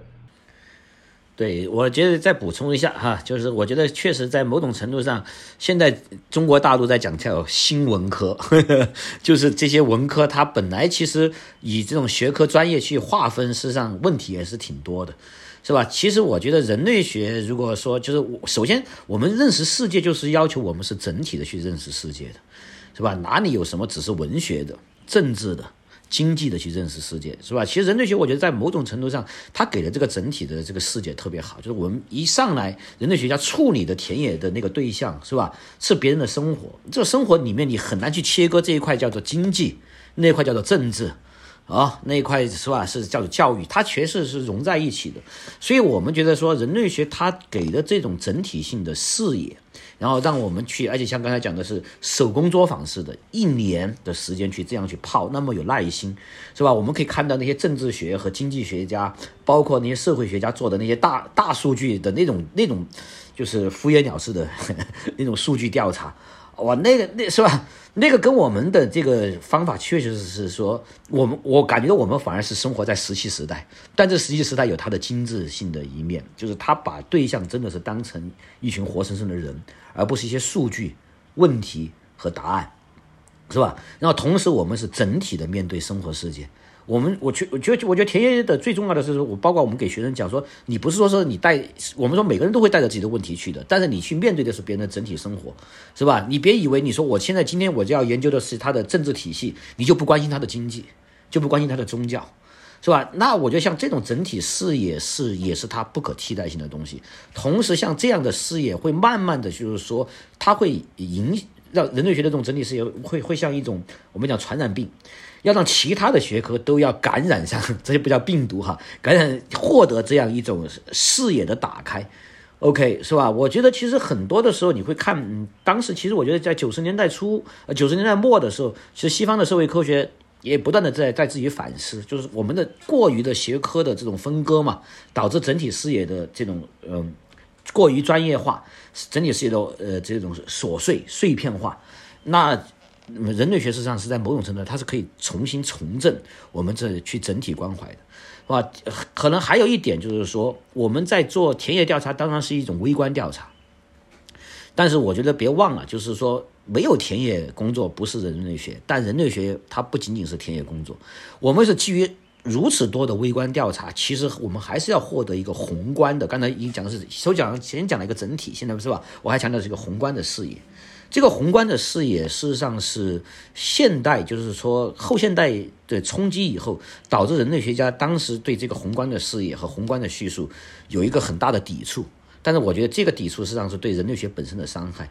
对，我觉得再补充一下哈，就是我觉得确实在某种程度上，现在中国大陆在讲叫新文科呵呵，就是这些文科它本来其实以这种学科专业去划分，事实上问题也是挺多的，是吧？其实我觉得人类学如果说就是我首先我们认识世界，就是要求我们是整体的去认识世界的。是吧？哪里有什么只是文学的、政治的、经济的去认识世界，是吧？其实人类学，我觉得在某种程度上，它给的这个整体的这个世界特别好。就是我们一上来，人类学家处理的田野的那个对象，是吧？是别人的生活。这个生活里面，你很难去切割这一块叫做经济，那块叫做政治。啊，那一块是吧？是叫做教育，它确实是融在一起的。所以我们觉得说，人类学它给的这种整体性的视野，然后让我们去，而且像刚才讲的是手工作坊式的，一年的时间去这样去泡，那么有耐心，是吧？我们可以看到那些政治学和经济学家，包括那些社会学家做的那些大大数据的那种那种，就是敷衍了事的 那种数据调查。哇，那个那是吧？那个跟我们的这个方法确确实是说，我们我感觉我们反而是生活在石器时代，但这石器时代有它的精致性的一面，就是他把对象真的是当成一群活生生的人，而不是一些数据、问题和答案，是吧？然后同时我们是整体的面对生活世界，我们我觉我觉得我觉得田野的最重要的是，我包括我们给学生讲说，你不是说说你带，我们说每个人都会带着自己的问题去的，但是你去面对的是别人的整体生活，是吧？你别以为你说我现在今天我就要研究的是他的政治体系，你就不关心他的经济，就不关心他的宗教，是吧？那我觉得像这种整体视野是也是它不可替代性的东西。同时，像这样的视野会慢慢的就是说，它会影让人类学的这种整体视野会会像一种我们讲传染病。要让其他的学科都要感染上，这就不叫病毒哈，感染获得这样一种视野的打开，OK 是吧？我觉得其实很多的时候你会看，嗯当时其实我觉得在九十年代初、呃九十年代末的时候，其实西方的社会科学也不断的在在自己反思，就是我们的过于的学科的这种分割嘛，导致整体视野的这种嗯过于专业化，整体视野的呃这种琐碎碎片化，那。人类学实际上是在某种程度，它是可以重新重振我们这去整体关怀的，是吧？可能还有一点就是说，我们在做田野调查，当然是一种微观调查，但是我觉得别忘了，就是说没有田野工作不是人类学，但人类学它不仅仅是田野工作，我们是基于如此多的微观调查，其实我们还是要获得一个宏观的。刚才已经讲的是首讲先讲了一个整体，现在是吧？我还强调是一个宏观的视野。这个宏观的视野，事实上是现代，就是说后现代的冲击以后，导致人类学家当时对这个宏观的视野和宏观的叙述有一个很大的抵触。但是我觉得这个抵触实际上是对人类学本身的伤害。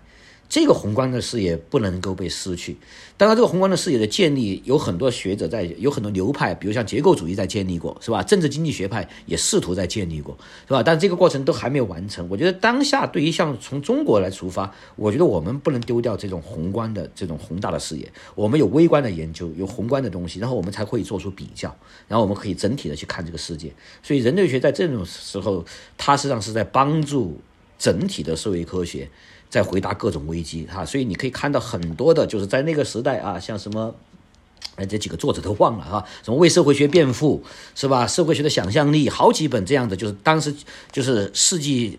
这个宏观的视野不能够被失去。当然，这个宏观的视野的建立，有很多学者在，有很多流派，比如像结构主义在建立过，是吧？政治经济学派也试图在建立过，是吧？但这个过程都还没有完成。我觉得当下对于像从中国来出发，我觉得我们不能丢掉这种宏观的这种宏大的视野。我们有微观的研究，有宏观的东西，然后我们才会做出比较，然后我们可以整体的去看这个世界。所以人类学在这种时候，它实际上是在帮助整体的社会科学。在回答各种危机哈，所以你可以看到很多的，就是在那个时代啊，像什么，哎，这几个作者都忘了哈，什么为社会学辩护是吧？社会学的想象力，好几本这样的，就是当时就是世纪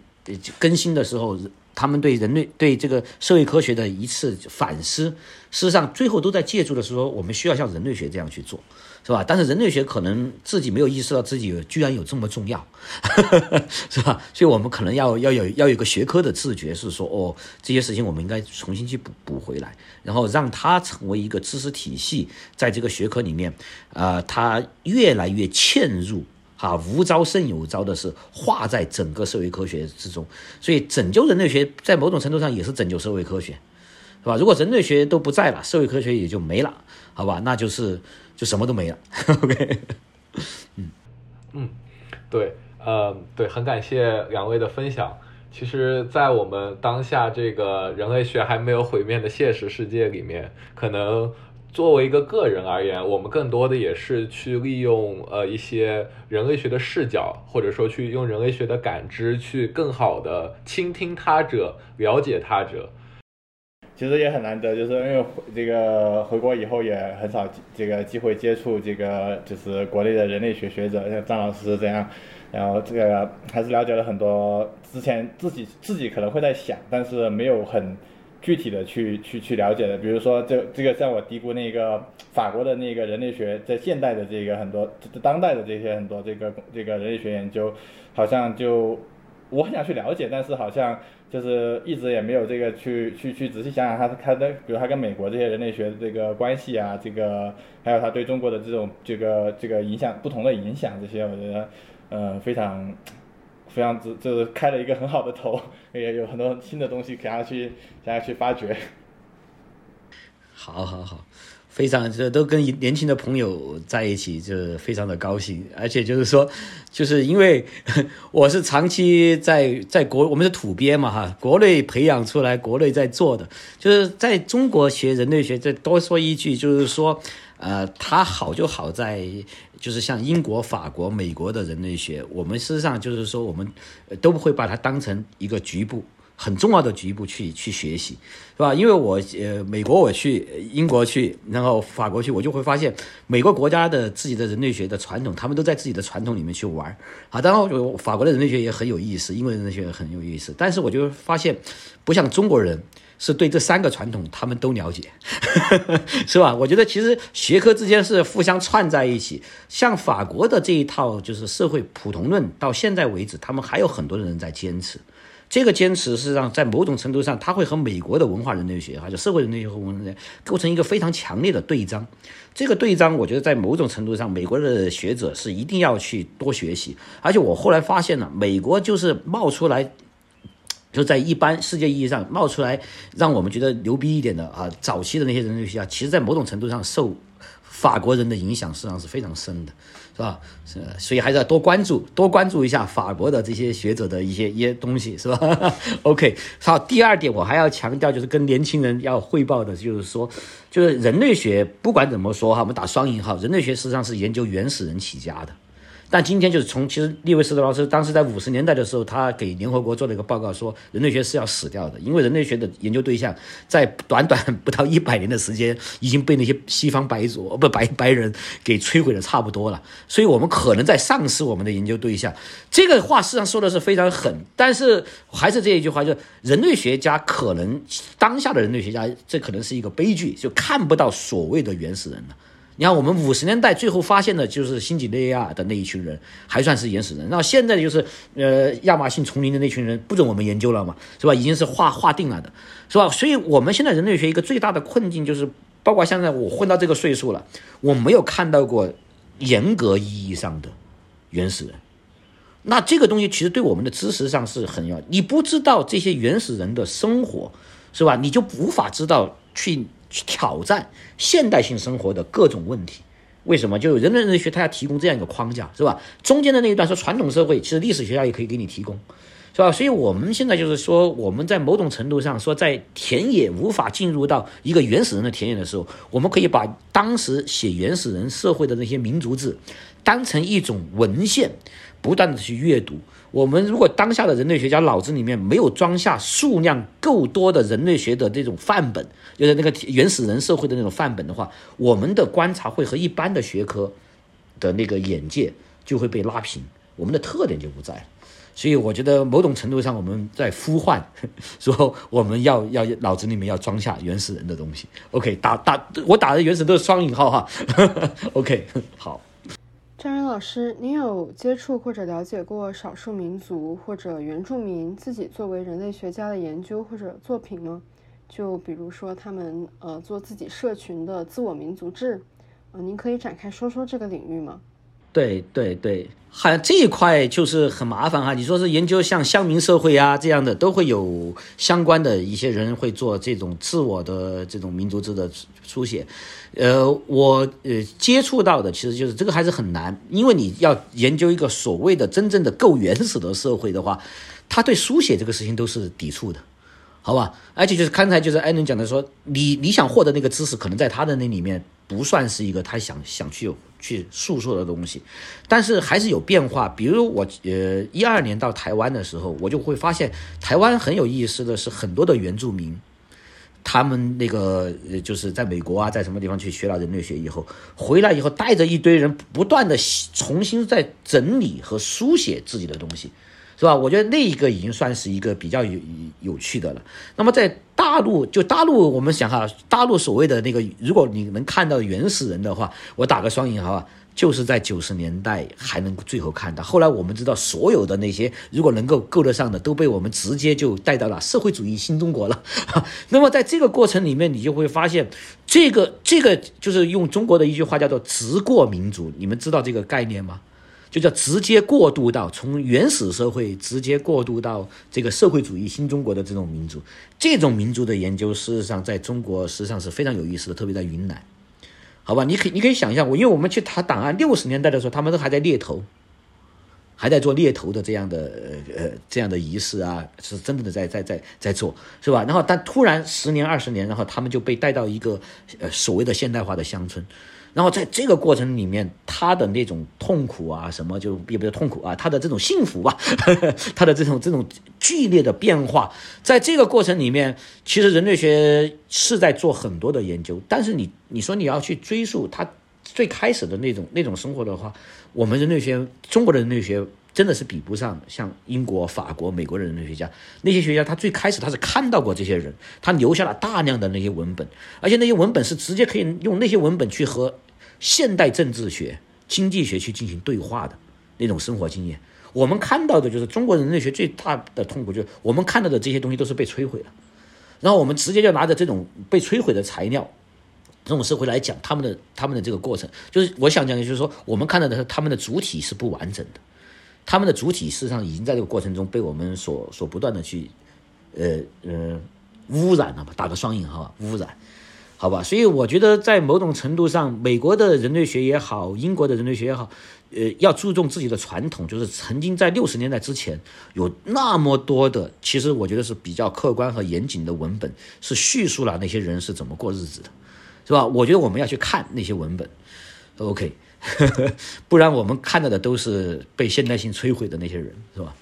更新的时候，他们对人类对这个社会科学的一次反思，事实上最后都在借助的是说，我们需要像人类学这样去做。是吧？但是人类学可能自己没有意识到自己居然有这么重要，是吧？所以我们可能要要有要有个学科的自觉，是说哦，这些事情我们应该重新去补补回来，然后让它成为一个知识体系，在这个学科里面，啊，它越来越嵌入，哈，无招胜有招的是化在整个社会科学之中。所以拯救人类学在某种程度上也是拯救社会科学，是吧？如果人类学都不在了，社会科学也就没了，好吧？那就是。就什么都没了。OK，嗯嗯，对，呃，对，很感谢两位的分享。其实，在我们当下这个人类学还没有毁灭的现实世界里面，可能作为一个个人而言，我们更多的也是去利用呃一些人类学的视角，或者说去用人类学的感知，去更好的倾听他者，了解他者。其实也很难得，就是因为这个回国以后也很少这个机会接触这个就是国内的人类学学者，像张老师这样，然后这个还是了解了很多之前自己自己可能会在想，但是没有很具体的去去去了解的，比如说这这个像我低估那个法国的那个人类学在现代的这个很多当代的这些很多这个这个人类学研究，好像就我很想去了解，但是好像。就是一直也没有这个去去去仔细想想他他的，比如他跟美国这些人类学的这个关系啊，这个还有他对中国的这种这个这个影响不同的影响这些，我觉得呃非常非常就就是开了一个很好的头，也有很多新的东西想要去想要去发掘。好好好。非常这都跟年轻的朋友在一起，就非常的高兴。而且就是说，就是因为 我是长期在在国，我们是土鳖嘛哈，国内培养出来，国内在做的，就是在中国学人类学。再多说一句，就是说，呃，它好就好在，就是像英国、法国、美国的人类学，我们事实上就是说，我们都不会把它当成一个局部。很重要的局部去去学习，是吧？因为我呃，美国我去，英国去，然后法国去，我就会发现美国国家的自己的人类学的传统，他们都在自己的传统里面去玩啊。当然，法国的人类学也很有意思，英国人类学也很有意思。但是我就发现，不像中国人，是对这三个传统他们都了解，是吧？我觉得其实学科之间是互相串在一起。像法国的这一套就是社会普通论，到现在为止，他们还有很多的人在坚持。这个坚持实际上在某种程度上，它会和美国的文化人类学，还有社会人类学和文化人类构成一个非常强烈的对仗。这个对仗，我觉得在某种程度上，美国的学者是一定要去多学习。而且我后来发现了，美国就是冒出来。就在一般世界意义上冒出来，让我们觉得牛逼一点的啊，早期的那些人类学家，其实在某种程度上受法国人的影响，事实上是非常深的，是吧？是，所以还是要多关注，多关注一下法国的这些学者的一些一些东西，是吧？OK，好，第二点我还要强调，就是跟年轻人要汇报的，就是说，就是人类学不管怎么说哈，我们打双引号，人类学实际上是研究原始人起家的。但今天就是从其实利维斯特劳斯当时在五十年代的时候，他给联合国做了一个报告，说人类学是要死掉的，因为人类学的研究对象在短短不到一百年的时间已经被那些西方白族不白白人给摧毁的差不多了，所以我们可能在丧失我们的研究对象。这个话实上说的是非常狠，但是还是这一句话，就人类学家可能当下的人类学家，这可能是一个悲剧，就看不到所谓的原始人了。你看，我们五十年代最后发现的就是新几内亚的那一群人，还算是原始人。那现在就是，呃，亚马逊丛林的那群人，不准我们研究了嘛，是吧？已经是划划定了的，是吧？所以我们现在人类学一个最大的困境就是，包括现在我混到这个岁数了，我没有看到过严格意义上的原始人。那这个东西其实对我们的知识上是很要，你不知道这些原始人的生活，是吧？你就无法知道去。去挑战现代性生活的各种问题，为什么？就人类人学，它要提供这样一个框架，是吧？中间的那一段说传统社会，其实历史学家也可以给你提供，是吧？所以我们现在就是说，我们在某种程度上说，在田野无法进入到一个原始人的田野的时候，我们可以把当时写原始人社会的那些民族志当成一种文献，不断的去阅读。我们如果当下的人类学家脑子里面没有装下数量够多的人类学的这种范本，就是那个原始人社会的那种范本的话，我们的观察会和一般的学科的那个眼界就会被拉平，我们的特点就不在了。所以我觉得某种程度上我们在呼唤，说我们要要脑子里面要装下原始人的东西。OK，打打我打的原始都是双引号哈。OK，好。张然老师，您有接触或者了解过少数民族或者原住民自己作为人类学家的研究或者作品吗？就比如说他们呃做自己社群的自我民族志，嗯，您可以展开说说这个领域吗？对对对，好像这一块就是很麻烦哈。你说是研究像乡民社会啊这样的，都会有相关的一些人会做这种自我的这种民族志的书写。呃，我呃接触到的其实就是这个还是很难，因为你要研究一个所谓的真正的够原始的社会的话，他对书写这个事情都是抵触的，好吧？而且就是刚才就是艾伦讲的说，你你想获得那个知识，可能在他的那里面不算是一个他想想去去诉说的东西，但是还是有变化。比如我呃一二年到台湾的时候，我就会发现台湾很有意思的是很多的原住民。他们那个呃，就是在美国啊，在什么地方去学了人类学以后，回来以后带着一堆人，不断的重新在整理和书写自己的东西，是吧？我觉得那一个已经算是一个比较有有趣的了。那么在大陆，就大陆，我们想哈，大陆所谓的那个，如果你能看到原始人的话，我打个双引号啊。就是在九十年代还能最后看到，后来我们知道所有的那些如果能够够得上的，都被我们直接就带到了社会主义新中国了。那么在这个过程里面，你就会发现，这个这个就是用中国的一句话叫做“直过民族”，你们知道这个概念吗？就叫直接过渡到从原始社会直接过渡到这个社会主义新中国的这种民族，这种民族的研究，事实上在中国实际上是非常有意思的，特别在云南。好吧，你可以你可以想象我，因为我们去查档案，六十年代的时候，他们都还在猎头，还在做猎头的这样的呃呃这样的仪式啊，是真正的在在在在做，是吧？然后但突然十年二十年，然后他们就被带到一个呃所谓的现代化的乡村。然后在这个过程里面，他的那种痛苦啊，什么就也不是痛苦啊，他的这种幸福吧，他的这种这种剧烈的变化，在这个过程里面，其实人类学是在做很多的研究。但是你你说你要去追溯他最开始的那种那种生活的话，我们人类学中国的人类学真的是比不上像英国、法国、美国的人类学家。那些学家他最开始他是看到过这些人，他留下了大量的那些文本，而且那些文本是直接可以用那些文本去和现代政治学、经济学去进行对话的那种生活经验。我们看到的就是中国人类学最大的痛苦，就是我们看到的这些东西都是被摧毁了，然后我们直接就拿着这种被摧毁的材料。这种社会来讲，他们的他们的这个过程，就是我想讲的，就是说，我们看到的他们的主体是不完整的，他们的主体事实上已经在这个过程中被我们所所不断的去，呃呃污染了吧，打个双引号，污染，好吧？所以我觉得在某种程度上，美国的人类学也好，英国的人类学也好，呃，要注重自己的传统，就是曾经在六十年代之前有那么多的，其实我觉得是比较客观和严谨的文本，是叙述了那些人是怎么过日子的。是吧？我觉得我们要去看那些文本，OK，不然我们看到的都是被现代性摧毁的那些人，是吧？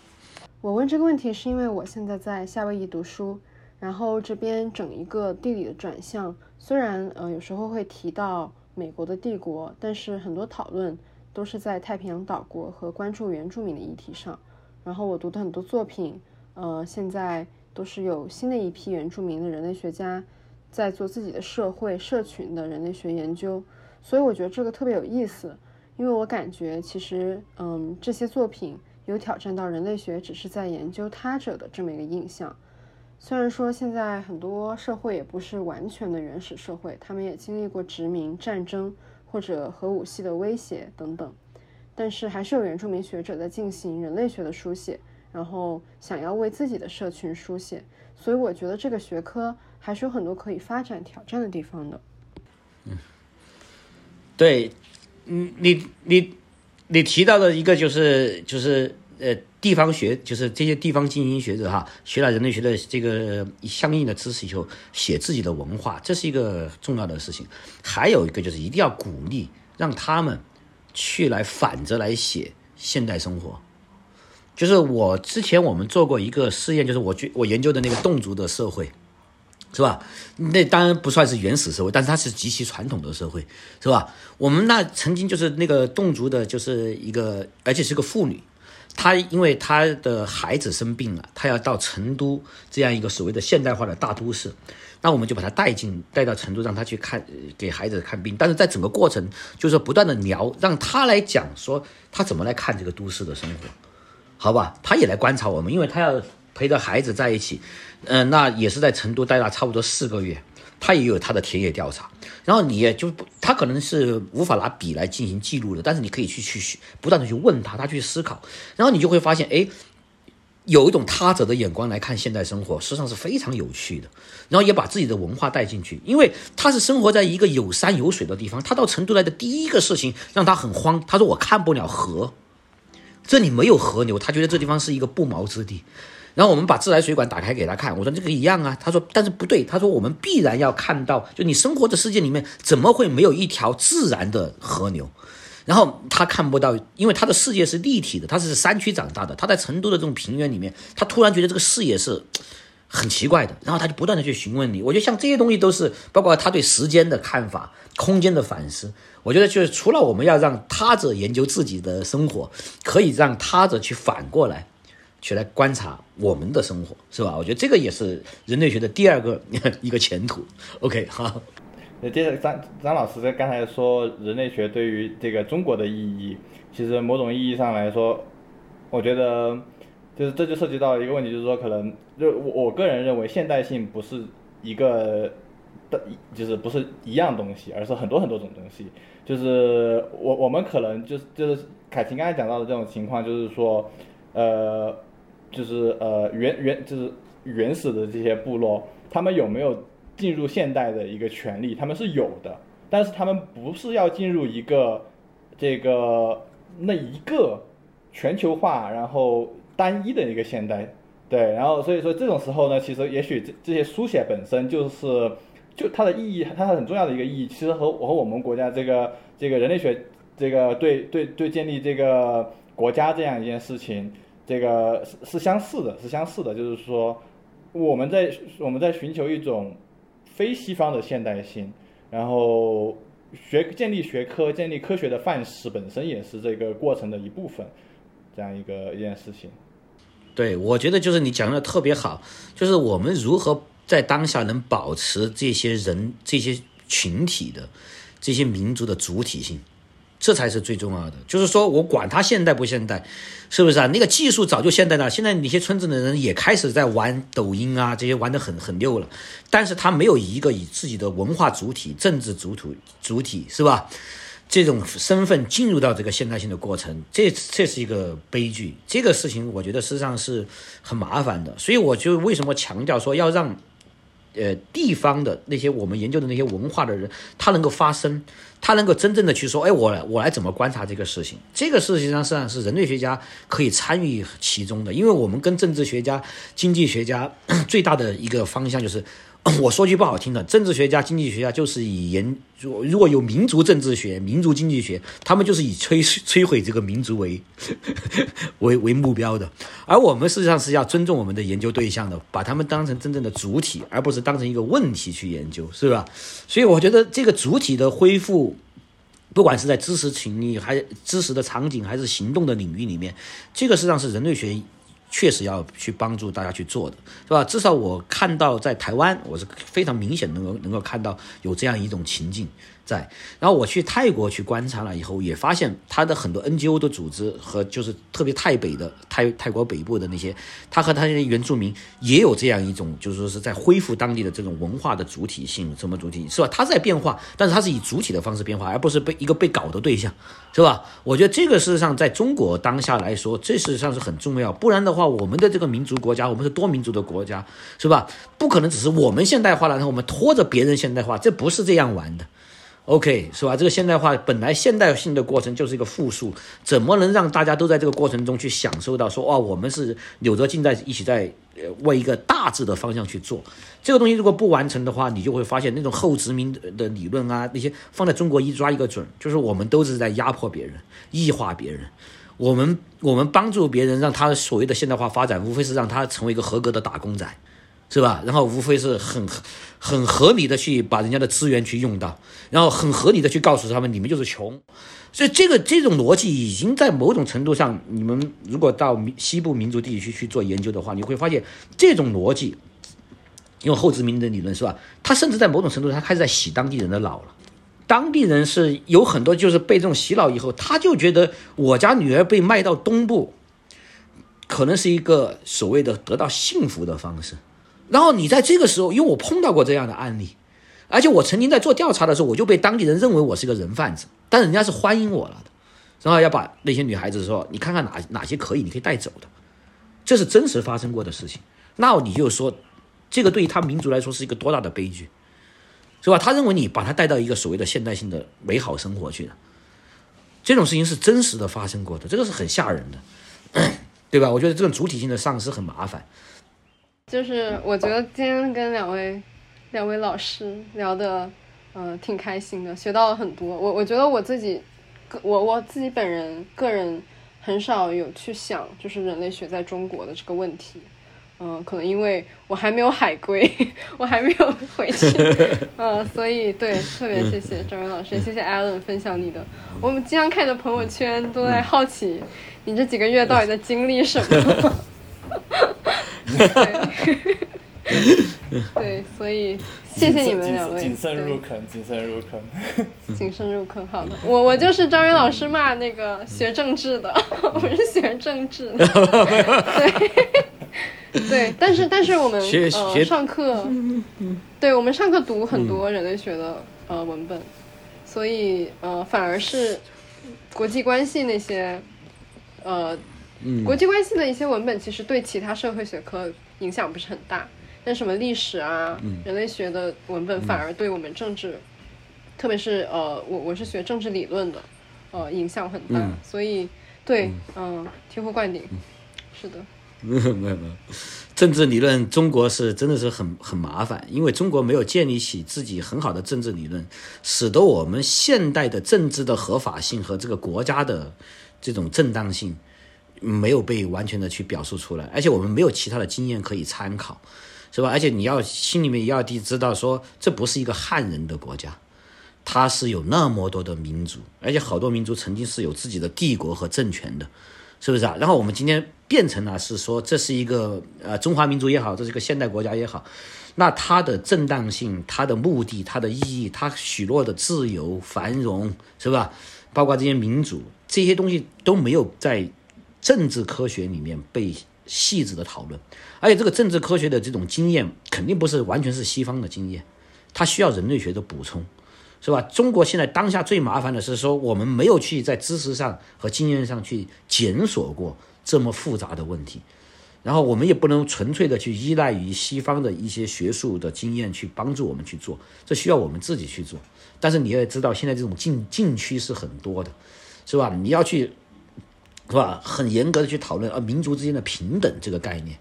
我问这个问题是因为我现在在夏威夷读书，然后这边整一个地理的转向，虽然呃有时候会提到美国的帝国，但是很多讨论都是在太平洋岛国和关注原住民的议题上。然后我读的很多作品，呃，现在都是有新的一批原住民的人类学家。在做自己的社会社群的人类学研究，所以我觉得这个特别有意思，因为我感觉其实，嗯，这些作品有挑战到人类学只是在研究他者的这么一个印象。虽然说现在很多社会也不是完全的原始社会，他们也经历过殖民、战争或者核武器的威胁等等，但是还是有原住民学者在进行人类学的书写，然后想要为自己的社群书写。所以我觉得这个学科。还是有很多可以发展挑战的地方的。嗯，对，嗯，你你你提到的一个就是就是呃地方学，就是这些地方精英学者哈，学了人类学的这个相应的知识以后，写自己的文化，这是一个重要的事情。还有一个就是一定要鼓励让他们去来反着来写现代生活。就是我之前我们做过一个试验，就是我去我研究的那个侗族的社会。是吧？那当然不算是原始社会，但是它是极其传统的社会，是吧？我们那曾经就是那个侗族的，就是一个，而且是个妇女，他因为他的孩子生病了，他要到成都这样一个所谓的现代化的大都市，那我们就把他带进带到成都，让他去看给孩子看病。但是在整个过程，就是不断的聊，让他来讲说他怎么来看这个都市的生活，好吧？他也来观察我们，因为他要陪着孩子在一起。嗯，那也是在成都待了差不多四个月，他也有他的田野调查，然后你也就，他可能是无法拿笔来进行记录的，但是你可以去去不断的去问他，他去思考，然后你就会发现，哎，有一种他者的眼光来看现代生活，实际上是非常有趣的，然后也把自己的文化带进去，因为他是生活在一个有山有水的地方，他到成都来的第一个事情让他很慌，他说我看不了河，这里没有河流，他觉得这地方是一个不毛之地。然后我们把自来水管打开给他看，我说这个一样啊。他说，但是不对。他说我们必然要看到，就你生活的世界里面怎么会没有一条自然的河流？然后他看不到，因为他的世界是立体的，他是山区长大的，他在成都的这种平原里面，他突然觉得这个视野是 很奇怪的。然后他就不断的去询问你。我觉得像这些东西都是包括他对时间的看法、空间的反思。我觉得就是除了我们要让他者研究自己的生活，可以让他者去反过来。去来观察我们的生活，是吧？我觉得这个也是人类学的第二个 一个前途。OK，好。那接着张张老师在刚才说人类学对于这个中国的意义，其实某种意义上来说，我觉得就是这就涉及到一个问题，就是说可能就我我个人认为现代性不是一个的，就是不是一样东西，而是很多很多种东西。就是我我们可能就是就是凯婷刚才讲到的这种情况，就是说呃。就是呃原原就是原始的这些部落，他们有没有进入现代的一个权利？他们是有的，但是他们不是要进入一个这个那一个全球化然后单一的一个现代，对，然后所以说这种时候呢，其实也许这这些书写本身就是就它的意义，它很重要的一个意义，其实和我和我们国家这个这个人类学这个对对对建立这个国家这样一件事情。这个是是相似的，是相似的，就是说，我们在我们在寻求一种非西方的现代性，然后学建立学科、建立科学的范式本身也是这个过程的一部分。这样一个一件事情。对，我觉得就是你讲的特别好，就是我们如何在当下能保持这些人、这些群体的、这些民族的主体性，这才是最重要的。就是说我管他现代不现代，是不是啊？那个技术早就现代了，现在那些村子的人也开始在玩抖音啊，这些玩的很很溜了，但是他没有一个以自己的文化主体、政治主体主体，是吧？这种身份进入到这个现代性的过程，这这是一个悲剧。这个事情我觉得事实上是很麻烦的，所以我就为什么强调说要让，呃，地方的那些我们研究的那些文化的人，他能够发声，他能够真正的去说，哎，我来我来怎么观察这个事情？这个事情上实际上是人类学家可以参与其中的，因为我们跟政治学家、经济学家 最大的一个方向就是。我说句不好听的，政治学家、经济学家就是以研，如如果有民族政治学、民族经济学，他们就是以摧摧毁这个民族为 为为目标的。而我们事实上是要尊重我们的研究对象的，把他们当成真正的主体，而不是当成一个问题去研究，是吧？所以我觉得这个主体的恢复，不管是在知识群里，还知识的场景，还是行动的领域里面，这个实际上是人类学。确实要去帮助大家去做的，是吧？至少我看到在台湾，我是非常明显能够能够看到有这样一种情境。在，然后我去泰国去观察了以后，也发现他的很多 NGO 的组织和就是特别泰北的泰泰国北部的那些，他和他的原住民也有这样一种，就是说是在恢复当地的这种文化的主体性，什么主体是吧？他在变化，但是他是以主体的方式变化，而不是被一个被搞的对象，是吧？我觉得这个事实上在中国当下来说，这事实上是很重要。不然的话，我们的这个民族国家，我们是多民族的国家，是吧？不可能只是我们现代化了，然后我们拖着别人现代化，这不是这样玩的。OK，是吧？这个现代化本来现代性的过程就是一个复数，怎么能让大家都在这个过程中去享受到说，哇，我们是扭着劲在一起在为一个大致的方向去做这个东西？如果不完成的话，你就会发现那种后殖民的理论啊，那些放在中国一抓一个准，就是我们都是在压迫别人、异化别人。我们我们帮助别人，让他所谓的现代化发展，无非是让他成为一个合格的打工仔。是吧？然后无非是很很合理的去把人家的资源去用到，然后很合理的去告诉他们你们就是穷，所以这个这种逻辑已经在某种程度上，你们如果到西部民族地区去做研究的话，你会发现这种逻辑，用后殖民的理论是吧？他甚至在某种程度上他开始在洗当地人的脑了。当地人是有很多就是被这种洗脑以后，他就觉得我家女儿被卖到东部，可能是一个所谓的得到幸福的方式。然后你在这个时候，因为我碰到过这样的案例，而且我曾经在做调查的时候，我就被当地人认为我是个人贩子，但人家是欢迎我了的，然后要把那些女孩子说，你看看哪哪些可以，你可以带走的，这是真实发生过的事情。那你就说，这个对于他民族来说是一个多大的悲剧，是吧？他认为你把他带到一个所谓的现代性的美好生活去了，这种事情是真实的发生过的，这个是很吓人的，对吧？我觉得这种主体性的丧失很麻烦。就是我觉得今天跟两位两位老师聊的，嗯，挺开心的，学到了很多。我我觉得我自己，我我自己本人个人很少有去想，就是人类学在中国的这个问题。嗯，可能因为我还没有海归，我还没有回去，嗯，所以对，特别谢谢张元老师，谢谢 Allen 分享你的。我们经常看的朋友圈，都在好奇你这几个月到底在经历什么。对，所以谢谢你们两位。谨慎入坑，谨慎入坑，谨慎入坑。好的，我我就是张云老师骂那个学政治的，我是学政治的。对，对，但是但是我们呃上课，对我们上课读很多人类学的呃文本，所以呃反而是国际关系那些呃。国际关系的一些文本其实对其他社会学科影响不是很大，但什么历史啊、人类学的文本反而对我们政治，特别是呃，我我是学政治理论的，呃，影响很大。所以对，嗯，醍醐灌顶，是的。没有没有，政治理论中国是真的是很很麻烦，因为中国没有建立起自己很好的政治理论，使得我们现代的政治的合法性和这个国家的这种正当性。没有被完全的去表述出来，而且我们没有其他的经验可以参考，是吧？而且你要心里面也要地知道，说这不是一个汉人的国家，它是有那么多的民族，而且好多民族曾经是有自己的帝国和政权的，是不是啊？然后我们今天变成了是说，这是一个呃中华民族也好，这是一个现代国家也好，那它的正当性、它的目的、它的意义、它许诺的自由、繁荣，是吧？包括这些民主这些东西都没有在政治科学里面被细致的讨论，而且这个政治科学的这种经验肯定不是完全是西方的经验，它需要人类学的补充。是吧？中国现在当下最麻烦的是说，我们没有去在知识上和经验上去检索过这么复杂的问题，然后我们也不能纯粹的去依赖于西方的一些学术的经验去帮助我们去做，这需要我们自己去做。但是你也知道，现在这种禁禁区是很多的，是吧？你要去，是吧？很严格的去讨论啊，民族之间的平等这个概念，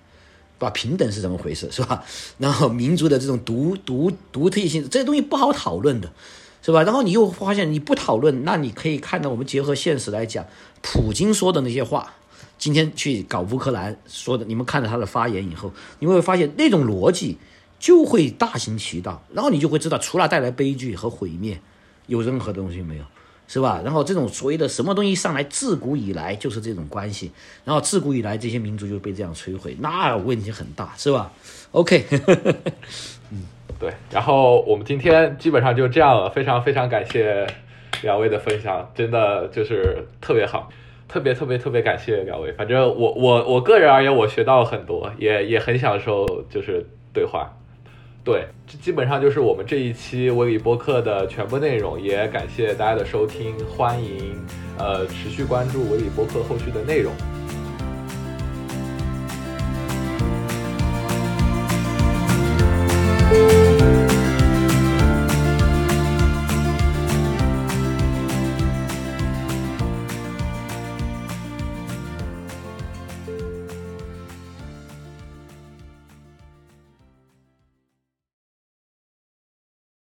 把？平等是怎么回事，是吧？然后民族的这种独独独特性，这些东西不好讨论的。是吧？然后你又发现你不讨论，那你可以看到我们结合现实来讲，普京说的那些话，今天去搞乌克兰说的，你们看了他的发言以后，你会发现那种逻辑就会大行其道，然后你就会知道，除了带来悲剧和毁灭，有任何东西没有，是吧？然后这种所谓的什么东西上来，自古以来就是这种关系，然后自古以来这些民族就被这样摧毁，那问题很大，是吧？OK，嗯。对，然后我们今天基本上就这样了，非常非常感谢两位的分享，真的就是特别好，特别特别特别感谢两位。反正我我我个人而言，我学到了很多，也也很享受就是对话。对，这基本上就是我们这一期微理播客的全部内容，也感谢大家的收听，欢迎呃持续关注微理播客后续的内容。